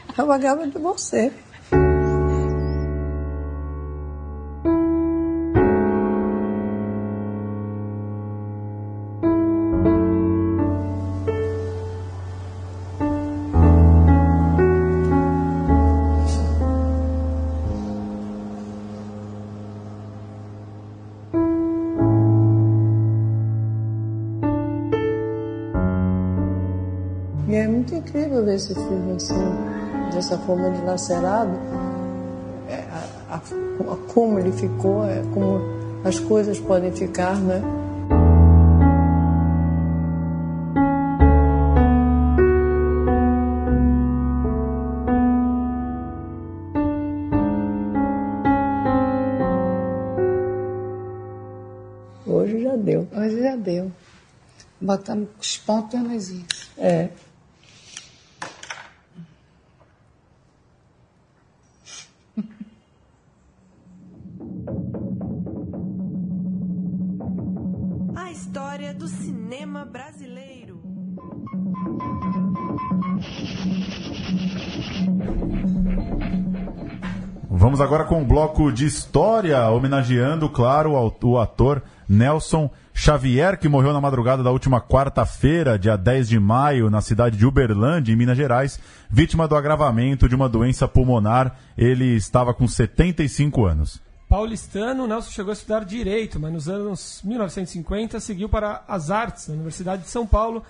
Estava grávida de você. Esse filme assim, dessa forma dilacerado. É, a, a- como ele ficou, é, como as coisas podem ficar, né? Hoje já deu. Hoje já deu. Botamos os pontos nos is. É. Vamos agora com um bloco de história, homenageando, claro, o ator Nelson Xavier, que morreu na madrugada da última quarta-feira, dia 10 de maio, na cidade de Uberlândia, em Minas Gerais, vítima do agravamento de uma doença pulmonar. Ele estava com 75 anos. Paulistano, Nelson chegou a estudar Direito, mas nos anos 1950 seguiu para as artes na Universidade de São Paulo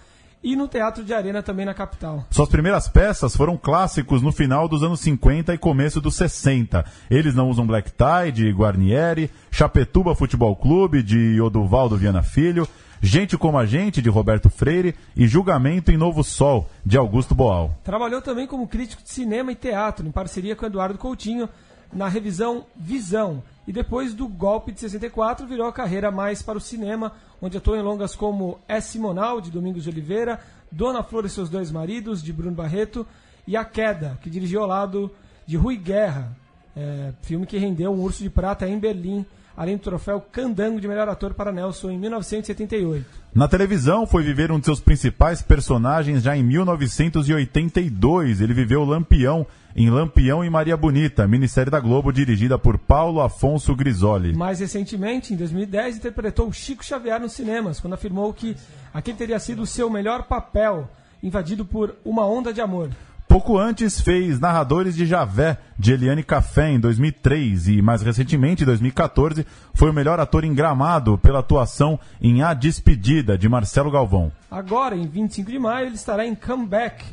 e no Teatro de Arena também na capital. Suas primeiras peças foram clássicos no final dos anos 50 e começo dos 60. Eles não usam Black Tie, de Guarnieri, Chapetuba Futebol Clube, de Oduvaldo Viana Filho, Gente como a Gente, de Roberto Freire e Julgamento em Novo Sol, de Augusto Boal. Trabalhou também como crítico de cinema e teatro, em parceria com Eduardo Coutinho, na revisão Visão. E depois do golpe de 64, virou a carreira mais para o cinema, onde atuou em longas como É Simonal, de Domingos de Oliveira, Dona Flor e seus dois maridos, de Bruno Barreto, e A Queda, que dirigiu ao lado de Rui Guerra, é, filme que rendeu um Urso de Prata em Berlim, além do troféu Candango de melhor ator para Nelson em 1978. Na televisão, foi viver um de seus principais personagens já em 1982. Ele viveu Lampião, em Lampião e Maria Bonita, minissérie da Globo dirigida por Paulo Afonso Grisoli. Mais recentemente, em 2010, interpretou Chico Xavier nos cinemas, quando afirmou que aquele teria sido o seu melhor papel, invadido por uma onda de amor. Pouco antes fez Narradores de Javé, de Eliane Café, em 2003, e mais recentemente, em 2014, foi o melhor ator em Gramado pela atuação em A Despedida, de Marcelo Galvão. Agora, em 25 de maio, ele estará em Comeback,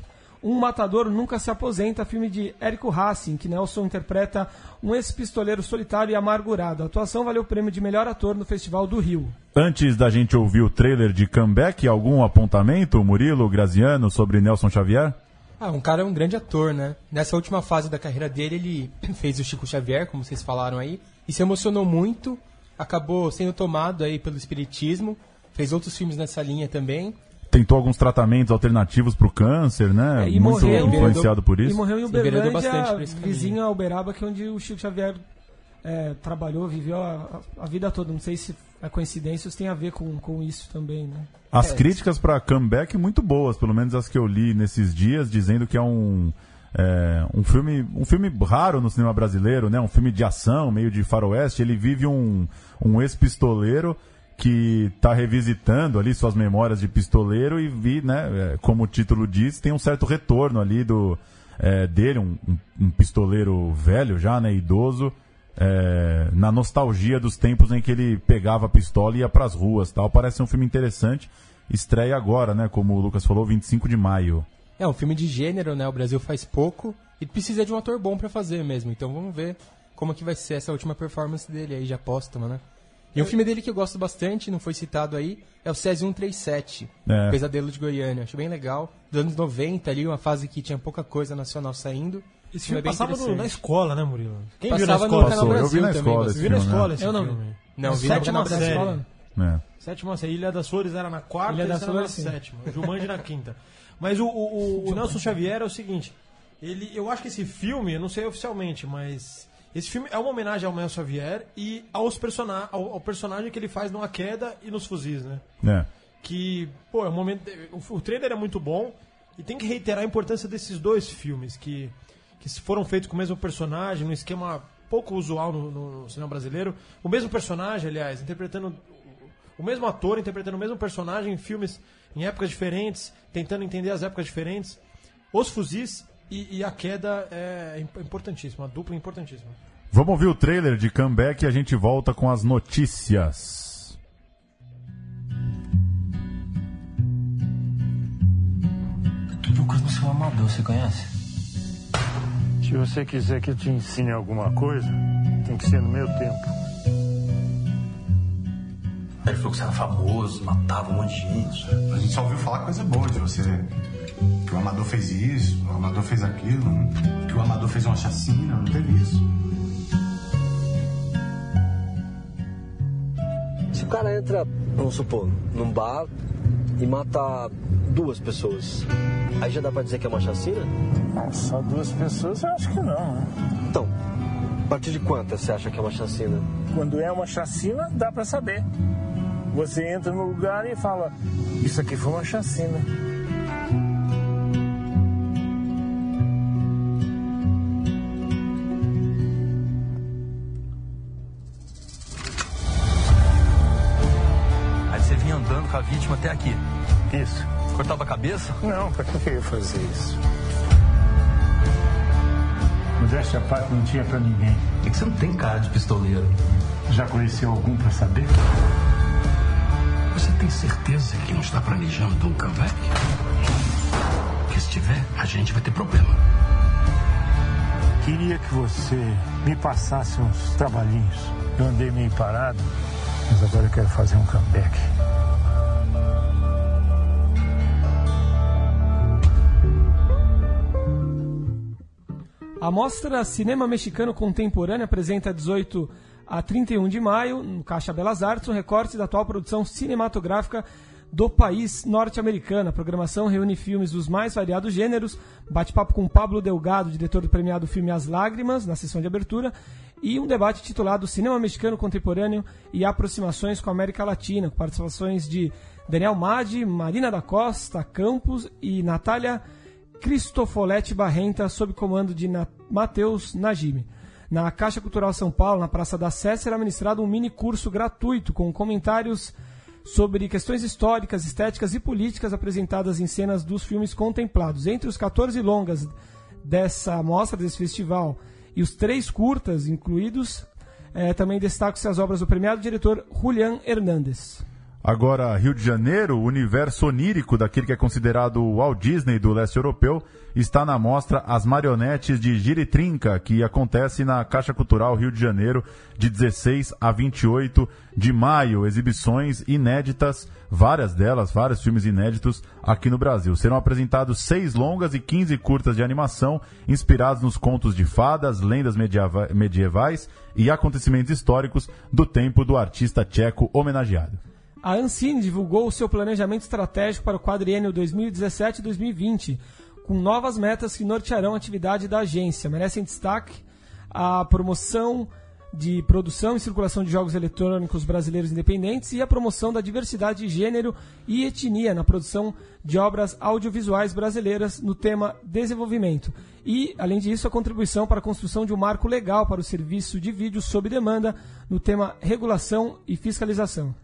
Um Matador Nunca Se Aposenta, filme de Érico Hassi, em que Nelson interpreta um ex-pistoleiro solitário e amargurado. A atuação valeu o prêmio de melhor ator no Festival do Rio. Antes da gente ouvir o trailer de Comeback, algum apontamento, Murilo, Graziano, sobre Nelson Xavier? Ah, um cara é um grande ator, né? Nessa última fase da carreira dele, ele [clears throat] fez o Chico Xavier, como vocês falaram aí, e se emocionou muito, acabou sendo tomado aí pelo espiritismo, fez outros filmes nessa linha também, tentou alguns tratamentos alternativos para o câncer, né? É, e Muito morreu- influenciado por E isso. morreu em bastante Uberlândia, caminho. vizinho a Uberaba, que é onde o Chico Xavier é, trabalhou, viveu a, a- a vida toda. Não sei se é coincidência tem a ver com, com isso também, né? As críticas para comeback muito boas, pelo menos as que eu li nesses dias, dizendo que é um é, um filme um filme raro no cinema brasileiro, né? Um filme de ação, meio de faroeste. Ele vive um um ex-pistoleiro que está revisitando ali suas memórias de pistoleiro e vi, né? é, como o título diz, tem um certo retorno ali do é, dele, um, um- um pistoleiro velho já, né? Idoso. É, na nostalgia dos tempos em que ele pegava a pistola e ia pras ruas tal. Parece um filme interessante. Estreia agora, né? Como o Lucas falou, 25 de maio. É um filme de gênero, né? O Brasil faz pouco e precisa de um ator bom pra fazer mesmo. Então vamos ver como que vai ser essa última performance dele aí, já póstuma, né? E um filme dele que eu gosto bastante, não foi citado aí, é o Césio 137, É. Pesadelo de Goiânia. Acho bem legal. Dos anos 90 ali, uma fase que tinha pouca coisa nacional saindo. Esse filme passava no- na escola, né, Murilo? Quem viu na Passava no escola? Passou, eu Brasil vi na também, escola você esse Viu na né? escola esse Eu não vi. filme? Não, Na vi série. Escola? É. Sétima série. Ilha das Flores era na quarta, Ilha Ilha das era na Flores, sim. sétima. Jumanji na quinta. Mas o, o, o- o Nelson Xavier é o seguinte. Ele, eu acho que esse filme, eu não sei oficialmente, mas esse filme é uma homenagem ao Nelson Xavier e aos persona ao, ao personagem que ele faz no A Queda e nos Fuzis, né? É. que, pô, é um momento. O, o trailer é muito bom e tem que reiterar a importância desses dois filmes que, que foram feitos com o mesmo personagem, num esquema pouco usual no, no cinema brasileiro. O mesmo personagem, aliás, interpretando. O mesmo ator interpretando o mesmo personagem em filmes em épocas diferentes, tentando entender as épocas diferentes. Os Fuzis e, e a queda é imp- importantíssima, a dupla é importantíssima. Vamos ouvir o trailer de comeback e a gente volta com as notícias. Lucas no seu amador, você conhece? Se você quiser que eu te ensine alguma coisa, tem que ser no meu tempo. Ele falou que você era famoso, matava um monte de gente. A gente só ouviu falar coisa boa de você. Que o Amador fez isso, o Amador fez aquilo, que o Amador fez uma chacina, não teve isso. Se o cara entra, vamos supor, num bar e mata duas pessoas, aí já dá pra dizer que é uma chacina? Ah, Só duas pessoas, eu acho que não. Né? Então, a partir de quantas você acha que é uma chacina? Quando é uma chacina, dá pra saber. Você entra no lugar e fala: Isso aqui foi uma chacina. Aí você vinha andando com a vítima até aqui. Isso. Cortava a cabeça? Não, pra que eu ia fazer isso? Modéstia à parte não tinha pra ninguém. É que você não tem cara de pistoleiro. Já conheceu algum pra saber? Você tem certeza que não está planejando um comeback? Que se tiver, a gente vai ter problema. Queria que você me passasse uns trabalhinhos. Eu andei meio parado, mas agora eu quero fazer um comeback. A mostra Cinema Mexicano Contemporâneo apresenta 18 a 31 de maio, no Caixa Belas Artes, um recorte da atual produção cinematográfica do país norte-americano. A programação reúne filmes dos mais variados gêneros, bate-papo com Pablo Delgado, diretor do premiado filme As Lágrimas, na sessão de abertura, e um debate titulado Cinema Mexicano Contemporâneo e Aproximações com a América Latina, com participações de Daniel Madi, Marina da Costa Campos e Natália Cristofoletti Barrenta, sob comando de Na Matheus Najimi. Na Caixa Cultural São Paulo, na Praça da Sé, será ministrado um mini curso gratuito com comentários sobre questões históricas, estéticas e políticas apresentadas em cenas dos filmes contemplados. Entre os 14 longas dessa mostra, desse festival, e os três curtas incluídos, eh, também destacam-se as obras do premiado diretor Julián Hernández. Agora, Rio de Janeiro, o universo onírico daquele que é considerado o Walt Disney do leste europeu, está na mostra As Marionetes de Giritrinca, que acontece na Caixa Cultural Rio de Janeiro, de 16 a 28 de maio. Exibições inéditas, várias delas, vários filmes inéditos aqui no Brasil. Serão apresentados seis longas e 15 curtas de animação, inspirados nos contos de fadas, lendas medieva- medievais e acontecimentos históricos do tempo do artista tcheco homenageado. A Ancine divulgou o seu planejamento estratégico para o quadriênio 2017-2020, com novas metas que nortearão a atividade da agência. Merecem destaque a promoção de produção e circulação de jogos eletrônicos brasileiros independentes e a promoção da diversidade de gênero e etnia na produção de obras audiovisuais brasileiras no tema desenvolvimento. E, além disso, a contribuição para a construção de um marco legal para o serviço de vídeo sob demanda no tema regulação e fiscalização.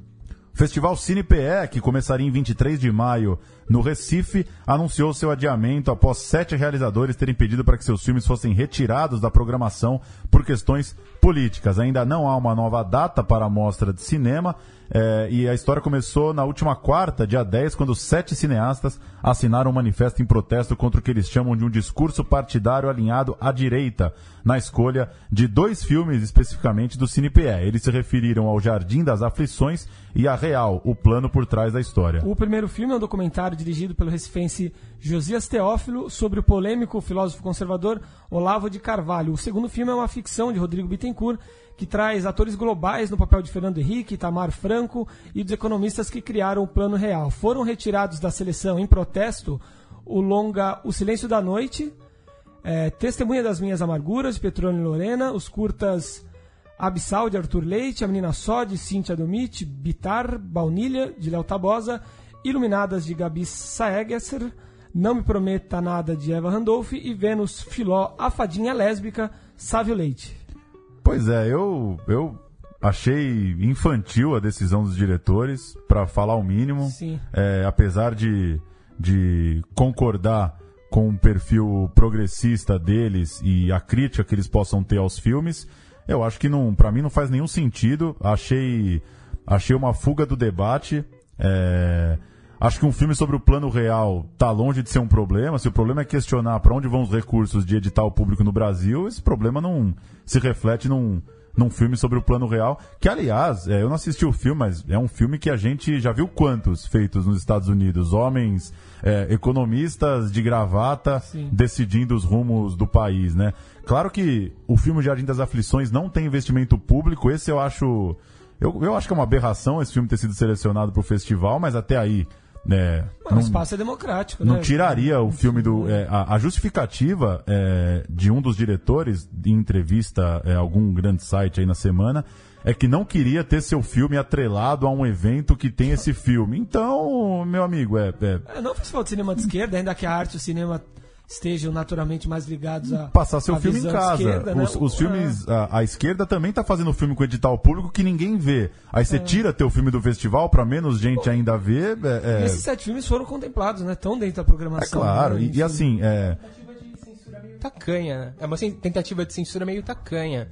Festival Cine PE, que começaria em 23 de maio no Recife, anunciou seu adiamento após sete realizadores terem pedido para que seus filmes fossem retirados da programação por questões políticas. Ainda não há uma nova data para a mostra de cinema, eh, e a história começou na última quarta, dia 10, quando sete cineastas assinaram um manifesto em protesto contra o que eles chamam de um discurso partidário alinhado à direita, na escolha de dois filmes especificamente do Cine PE. Eles se referiram ao Jardim das Aflições e a Real, o plano por trás da história. O primeiro filme é um documentário dirigido pelo recifense Josias Teófilo sobre o polêmico filósofo conservador Olavo de Carvalho. O segundo filme é uma ficção de Rodrigo Bittencourt que traz atores globais no papel de Fernando Henrique, Tamar Franco e dos economistas que criaram o Plano Real. Foram retirados da seleção em protesto o longa O Silêncio da Noite, é, Testemunha das Minhas Amarguras, de Petrônio Lorena, os curtas Abissal, de Arthur Leite, A Menina Só, de Cíntia Domit, Bitar, Baunilha, de Léo Tabosa, Iluminadas, de Gabi Saegesser, Não Me Prometa Nada, de Eva Randolph e Vênus Filó, A Fadinha Lésbica, Sávio Leite. Pois é, eu, eu achei infantil a decisão dos diretores, para falar o mínimo. É, apesar de, de concordar com o perfil progressista deles e a crítica que eles possam ter aos filmes, eu acho que não, para mim não faz nenhum sentido. Achei, achei uma fuga do debate. É, acho que um filme sobre o plano real tá longe de ser um problema. Se o problema é questionar para onde vão os recursos de edital público no Brasil, esse problema não se reflete num, num filme sobre o plano real. Que, aliás, é, eu não assisti o filme, mas é um filme que a gente já viu quantos feitos nos Estados Unidos. Homens é, economistas de gravata Sim. decidindo os rumos do país, né? Claro que o filme Jardim das Aflições não tem investimento público. Esse eu acho. Eu, eu acho que é uma aberração esse filme ter sido selecionado para o festival, mas até aí. Né, o espaço é democrático, não né? tiraria o filme do. é, a, a justificativa é, de um dos diretores, em entrevista a algum grande site aí na semana, é que não queria ter seu filme atrelado a um evento que tem esse filme. Então, meu amigo, é. é É, não festival de cinema de esquerda, ainda que a arte o cinema estejam naturalmente mais ligados a passar seu a filme em casa. esquerda, né? os, os O- filmes, a, a esquerda também tá fazendo filme com edital público que ninguém vê. Aí É. você tira teu filme do festival pra menos gente ainda ver. É, E é, esses sete filmes foram contemplados, né? Estão dentro da é programação. claro. né? E, e assim, é, tacanha, né? É uma tentativa de censura meio tacanha.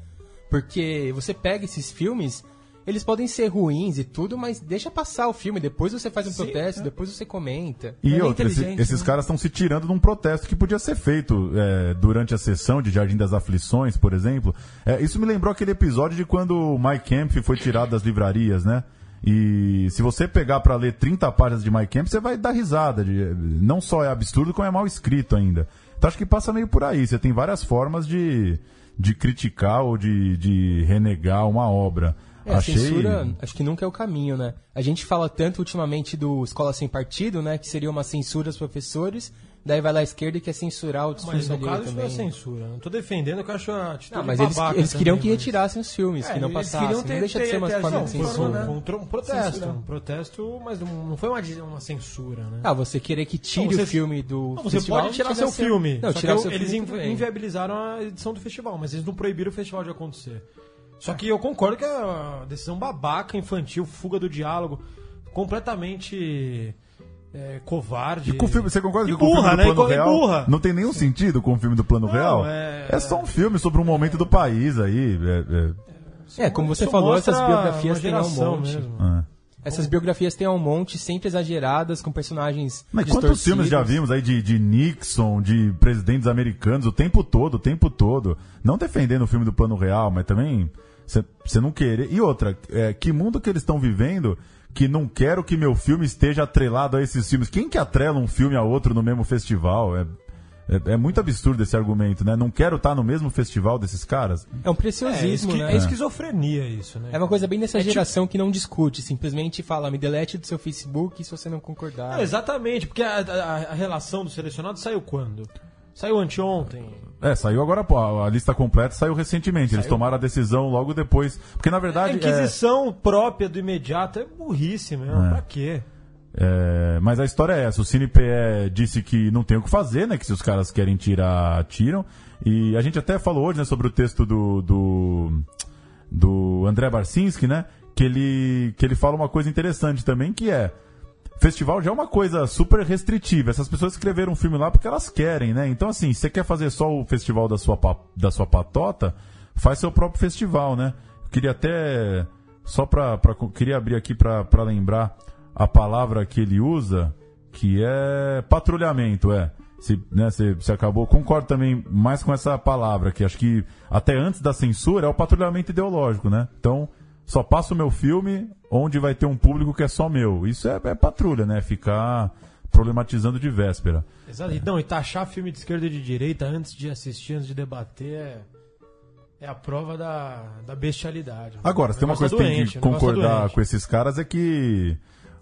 Porque você pega esses filmes, eles podem ser ruins e tudo, mas deixa passar o filme, depois você faz um protesto, depois você comenta. E é outra, esse- esses né? caras estão se tirando de um protesto que podia ser feito é, durante a sessão de Jardim das Aflições, por exemplo. É, isso me lembrou aquele episódio de quando o Mike Camp foi tirado das livrarias, né? E se você pegar pra ler 30 páginas de Mike Camp, você vai dar risada. De, não só é absurdo, como é mal escrito ainda. Então acho que passa meio por aí. Você tem várias formas de, de criticar ou de, de renegar uma obra. É, a Achei... censura acho que nunca é o caminho, né? A gente fala tanto ultimamente do Escola Sem Partido, né? Que seria uma censura aos professores, daí vai lá à esquerda e quer censurar o discurso Mas no caso isso não é também. censura. Não tô defendendo que eu acho a atitude Não, mas eles, eles queriam também, que mas- retirassem os filmes, É, que não eles passassem. queriam Não ter- deixa de ter- ser uma ter- forma não, de censura. foi um, um protesto. Censura. Um protesto, mas não, foi uma, uma censura, né? Ah, você querer que tire Não, você- o filme do Não, você festival, pode tirar seu filme. Não, tirar seu eles filme inviabilizaram a edição do festival, mas eles não proibiram o festival de acontecer. Só que eu concordo que é a decisão babaca, infantil, fuga do diálogo, completamente é, covarde. E com o filme, você concorda E que com o filme burra, do né? Plano E Real burra. não tem nenhum sentido com o filme do Plano Não, Real? é- É só um filme sobre um momento do país aí. é- é- É, como você Isso falou, essas biografias uma têm um monte. mesmo. é. Essas biografias têm um monte, sempre exageradas, com personagens Mas quantos filmes já vimos aí de, de Nixon, de presidentes americanos, o tempo todo, o tempo todo. Não defendendo o filme do Plano Real, mas também você não querer. E outra, é, que mundo que eles estão vivendo que não quero que meu filme esteja atrelado a esses filmes? Quem que atrela um filme a outro no mesmo festival? É, É, é muito absurdo esse argumento, né? Não quero estar no mesmo festival desses caras. É um preciosismo, é, né? É esquizofrenia isso, né? É uma coisa bem dessa É tipo- geração que não discute, simplesmente fala, me delete do seu Facebook se você não concordar. É, exatamente, porque a, a- a relação do selecionado saiu quando? Saiu anteontem. É, saiu agora, pô, a a lista completa saiu recentemente. Eles Saiu. tomaram a decisão logo depois. Porque na A verdade. é- Inquisição própria do imediato é burrice mesmo. É. Pra quê? É, mas a história é essa. O CinePE disse que não tem o que fazer, né? Que se os caras querem tirar, tiram. E a gente até falou hoje, né, sobre o texto do, do, do André Barcinski, né? Que ele, que ele fala uma coisa interessante também, que é... Festival já é uma coisa super restritiva. Essas pessoas escreveram um filme lá porque elas querem, né? Então, assim, você quer fazer só o festival da sua, da sua patota, faz seu próprio festival, né? Queria até. Só pra. pra queria abrir aqui pra, pra lembrar a palavra que ele usa, que é patrulhamento, é. Se, né, você, você acabou. Concordo também mais com essa palavra, que acho que até antes da censura é o patrulhamento ideológico, né? Então, só passo o meu filme onde vai ter um público que é só meu. Isso é, é patrulha, né? Ficar problematizando de véspera. Exato. Não, e taxar filme de esquerda e de direita antes de assistir, antes de debater, é, é a prova da, da bestialidade. Agora, se tem uma O coisa que tem que tá concordar com esses caras é que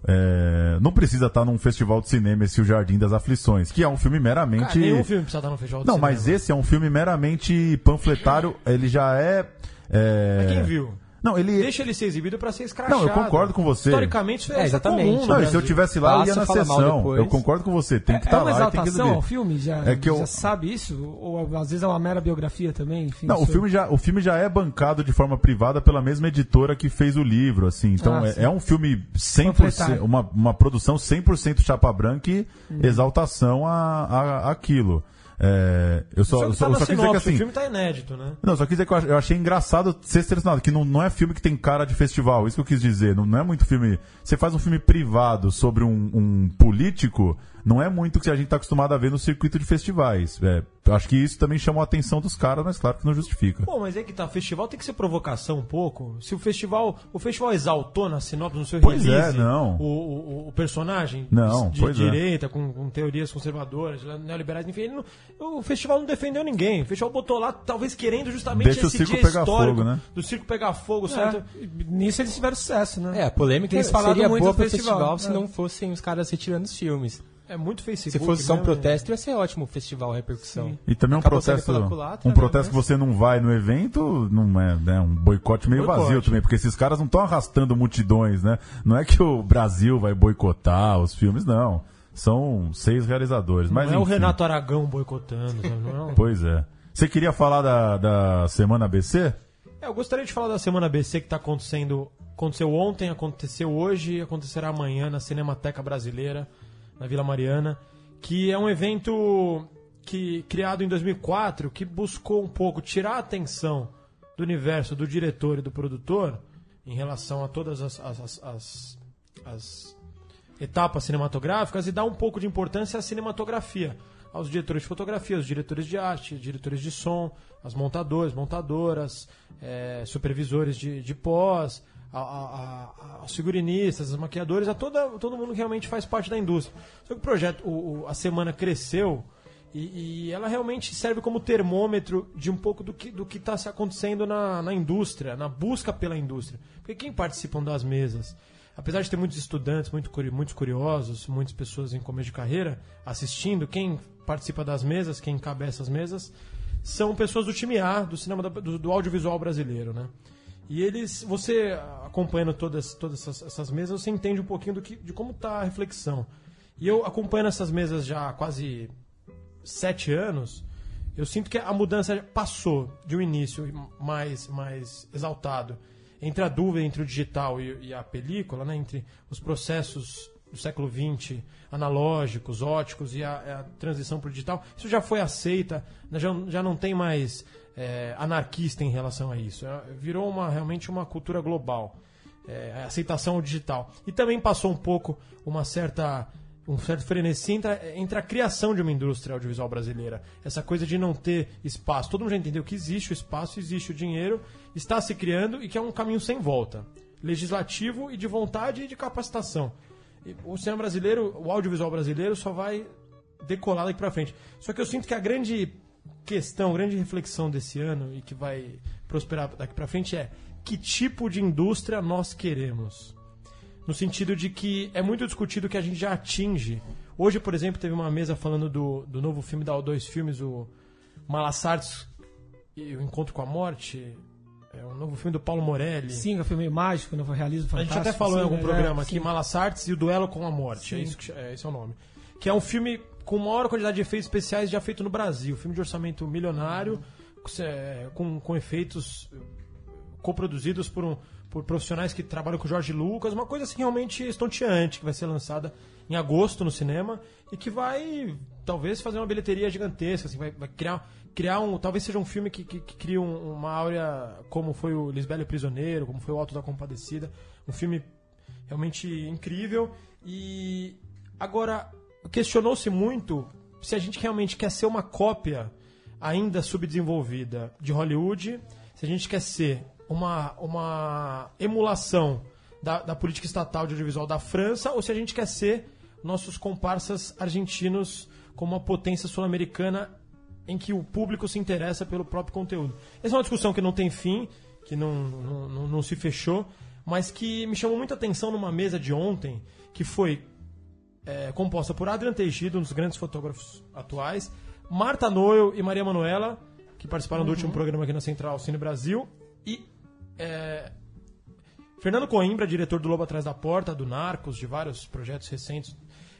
é, não precisa estar num festival de cinema esse O Jardim das Aflições, que é um filme meramente. Cara, nenhum filme precisa estar no festival de Não, cinema. mas esse é um filme meramente panfletário, ele já é. é... Mas quem viu? Não, ele. Deixa ele ser exibido pra ser escrachado. Não, eu concordo com você. Historicamente, isso é, É, é exatamente. comum Não, e se eu tivesse lá, eu ia na sessão. Eu concordo com você, tem que É estar uma lá tem que exaltação ao filme? Já, É que eu- já sabe isso? Ou às vezes é uma mera biografia também? Enfim, Não, o filme, já, o filme já é bancado de forma privada pela mesma editora que fez o livro, assim. Então Ah, é, é um filme 100%, Panfletário. uma, uma produção 100% chapa branca e Uhum. exaltação a, a, aquilo. É, eu só, eu só, tá eu só quis dizer que assim. o filme tá inédito, né? Não, só quis dizer que eu achei engraçado ser selecionado, que não, não é filme que tem cara de festival, isso que eu quis dizer. Não, não é muito filme. Você faz um filme privado sobre um, um político, não é muito o que a gente está acostumado a ver no circuito de festivais. É, acho que isso também chamou a atenção dos caras, mas claro que não justifica. Pô, mas é que tá, festival tem que ser provocação um pouco. Se o festival, o festival exaltou na sinopse, no seu Pois release, é, não. O, o, o personagem Não, de pois é. direita, com, com teorias conservadoras, neoliberais, enfim, ele não- o festival não defendeu ninguém. O festival botou lá, talvez querendo justamente Deixa o esse circo dia pegar histórico fogo, né? do circo pegar fogo, É, certo? nisso eles tiveram sucesso, né? É, a polêmica Eles falaram seria muito boa do pro festival, festival, se é. não fossem os caras retirando os filmes. É muito Facebook. Se fosse só um né, protesto, ia ser ótimo o festival, a repercussão. E também um Acabou protesto, culatra, um né, protesto que você não vai no evento, não é né, um boicote meio Boicote. vazio também, porque esses caras não estão arrastando multidões, né? Não é que o Brasil vai boicotar os filmes, não. São seis realizadores. Não Mas, é o enfim. Renato Aragão boicotando, sabe? Não é um- [laughs] Pois é. Você queria falar da, da Semana ABC? É, eu gostaria de falar da Semana BC que está acontecendo. Aconteceu ontem, aconteceu hoje e acontecerá amanhã na Cinemateca Brasileira, na Vila Mariana, que é um evento que criado em 2004 que buscou um pouco tirar a atenção do universo do diretor e do produtor em relação a todas as, as- as- as- as etapas cinematográficas e dar um pouco de importância à cinematografia, aos diretores de fotografia, aos diretores de arte, diretores de som, as montadoras, montadoras, eh, supervisores de, de pós, aos figurinistas, aos maquiadores, a toda, todo mundo que realmente faz parte da indústria. Só que o projeto, o- o- a semana cresceu e, e ela realmente serve como termômetro de um pouco do que do que está acontecendo na, na indústria, na busca pela indústria. Porque quem participam das mesas, apesar de ter muitos estudantes, muito, muitos curiosos, muitas pessoas em começo de carreira assistindo, quem participa das mesas, quem encabeça as mesas, são pessoas do time A, do cinema do, do audiovisual brasileiro, né? E eles, você acompanhando todas, todas essas, essas mesas, você entende um pouquinho do que, de como está a reflexão. E eu acompanhando essas mesas já há quase sete anos, eu sinto que a mudança passou de um início mais, mais exaltado entre a dúvida entre o digital e, e a película, né, entre os processos do século XX, analógicos, óticos e a, a transição para o digital. Isso já foi aceita, né, já, já não tem mais é, anarquista em relação a isso. É, Virou uma, realmente uma cultura global. É, a aceitação digital. E também passou um pouco uma certa um certo frenesi entre, a- entre a criação de uma indústria audiovisual brasileira. Essa coisa de não ter espaço. Todo mundo já entendeu que existe o espaço, existe o dinheiro, está se criando e que é um caminho sem volta. Legislativo e de vontade e de capacitação. E o cinema brasileiro, o audiovisual brasileiro só vai decolar daqui pra frente. Só que eu sinto que a grande questão, a grande reflexão desse ano e que vai prosperar daqui pra frente é que tipo de indústria nós queremos. No sentido de que é muito discutido que a gente já atinge. Hoje, por exemplo, teve uma mesa falando do, do novo filme da O2 Filmes, o Malassartes e o Encontro com a Morte. É um novo filme do Paulo Morelli. Sim, é um filme mágico, novo realismo A fantástico. gente até falou sim, em algum é, programa é, aqui, sim. Malassartes e o Duelo com a Morte. É, Sim. isso que, é esse é o nome. Que é um filme com maior quantidade de efeitos especiais já feito no Brasil. Filme de orçamento milionário, com, com efeitos eh, coproduzidos por, um, por profissionais que trabalham com o Jorge Lucas. Uma coisa assim realmente estonteante, que vai ser lançada em agosto no cinema e que vai talvez fazer uma bilheteria gigantesca, assim, vai, vai criar, criar um. Talvez seja um filme que, que, que crie um- uma áurea como foi o Lisbelo Prisioneiro, como foi o Alto da Compadecida. Um filme realmente incrível. E agora, questionou-se muito se a gente realmente quer ser uma cópia ainda subdesenvolvida de Hollywood, se a gente quer ser uma, uma emulação da, da política estatal de audiovisual da França, ou se a gente quer ser nossos comparsas argentinos como uma potência sul-americana em que o público se interessa pelo próprio conteúdo. Essa é uma discussão que não tem fim, que não, não, não, não se fechou, mas que me chamou muita atenção numa mesa de ontem, que foi é, composta por Adrian Teixido, um dos grandes fotógrafos atuais, Marta Noel e Maria Manuela, que participaram do Uhum. último programa aqui na Central Cine Brasil, e é, Fernando Coimbra, diretor do Lobo Atrás da Porta, do Narcos, de vários projetos recentes,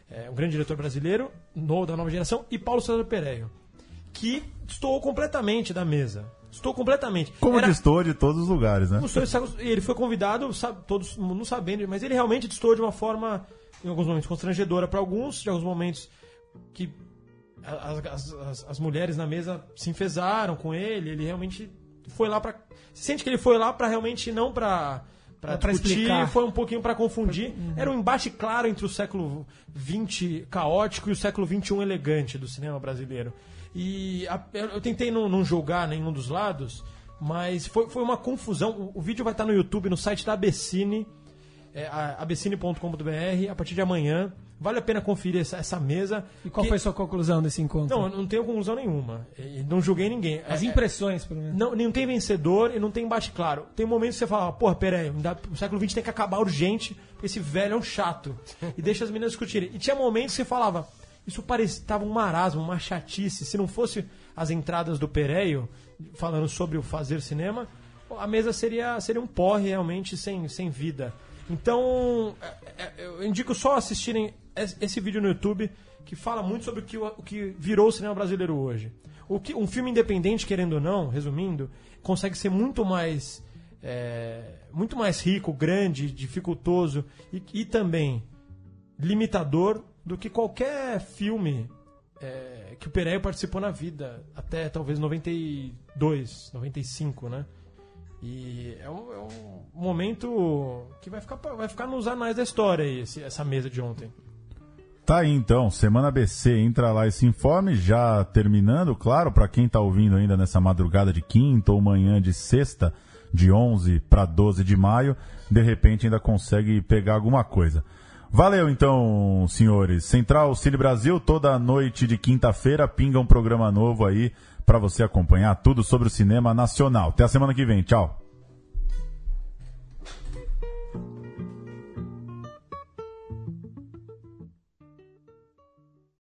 é, um grande diretor brasileiro, no, da nova geração, e Paulo César Pereio, que destoou completamente da mesa. Estou completamente. Como Era- distor de todos os lugares, né? ele foi convidado, sabe, todos não sabendo, mas ele realmente distorce de uma forma, em alguns momentos, constrangedora para alguns, de alguns momentos que as, as- as- as mulheres na mesa se enfesaram com ele, ele realmente foi lá para Você sente que ele foi lá para realmente não para para Pra discutir, explicar. foi um pouquinho para confundir. Era um embate claro entre o século XX caótico e o século XXI elegante do cinema brasileiro. E a- eu eu tentei não, não julgar nenhum dos lados, mas foi, foi uma confusão. O, o vídeo vai estar no YouTube, no site da Abessine, é, a- abessine.com.br, a partir de amanhã. Vale a pena conferir essa, essa mesa. E qual Que- foi a sua conclusão desse encontro? Não, eu não tenho conclusão nenhuma. E não julguei ninguém. As É- impressões, pelo menos. não, não tem vencedor e não tem embate claro. Tem momentos que você fala, porra, peraí, o século XX tem que acabar urgente, porque esse velho é um chato. [laughs] E deixa as meninas discutirem. E tinha momentos que você falava, isso parecia tava um marasmo, uma chatice. Se não fosse as entradas do Pereio, falando sobre o fazer cinema, a mesa seria, seria um porre realmente sem, sem vida. Então, é- é- eu indico só assistirem es- esse vídeo no YouTube, que fala muito sobre o que, o que virou o cinema brasileiro hoje. O que, um filme independente, querendo ou não, resumindo, consegue ser muito mais, é, muito mais rico, grande, dificultoso e, e também limitador do que qualquer filme é, que o Pereio participou na vida, até talvez 92, 95, né? E é um, é um momento que vai ficar, vai ficar nos anais da história aí, esse- essa mesa de ontem. Tá aí então, Semana BC, entra lá e se informe, já terminando, claro, para quem tá ouvindo ainda nessa madrugada de quinta ou manhã de sexta, de 11 para 12 de maio, de repente ainda consegue pegar alguma coisa. Valeu então, senhores. Central Cine Brasil, toda noite de quinta-feira pinga um programa novo aí para você acompanhar tudo sobre o cinema nacional. Até a semana que vem, tchau.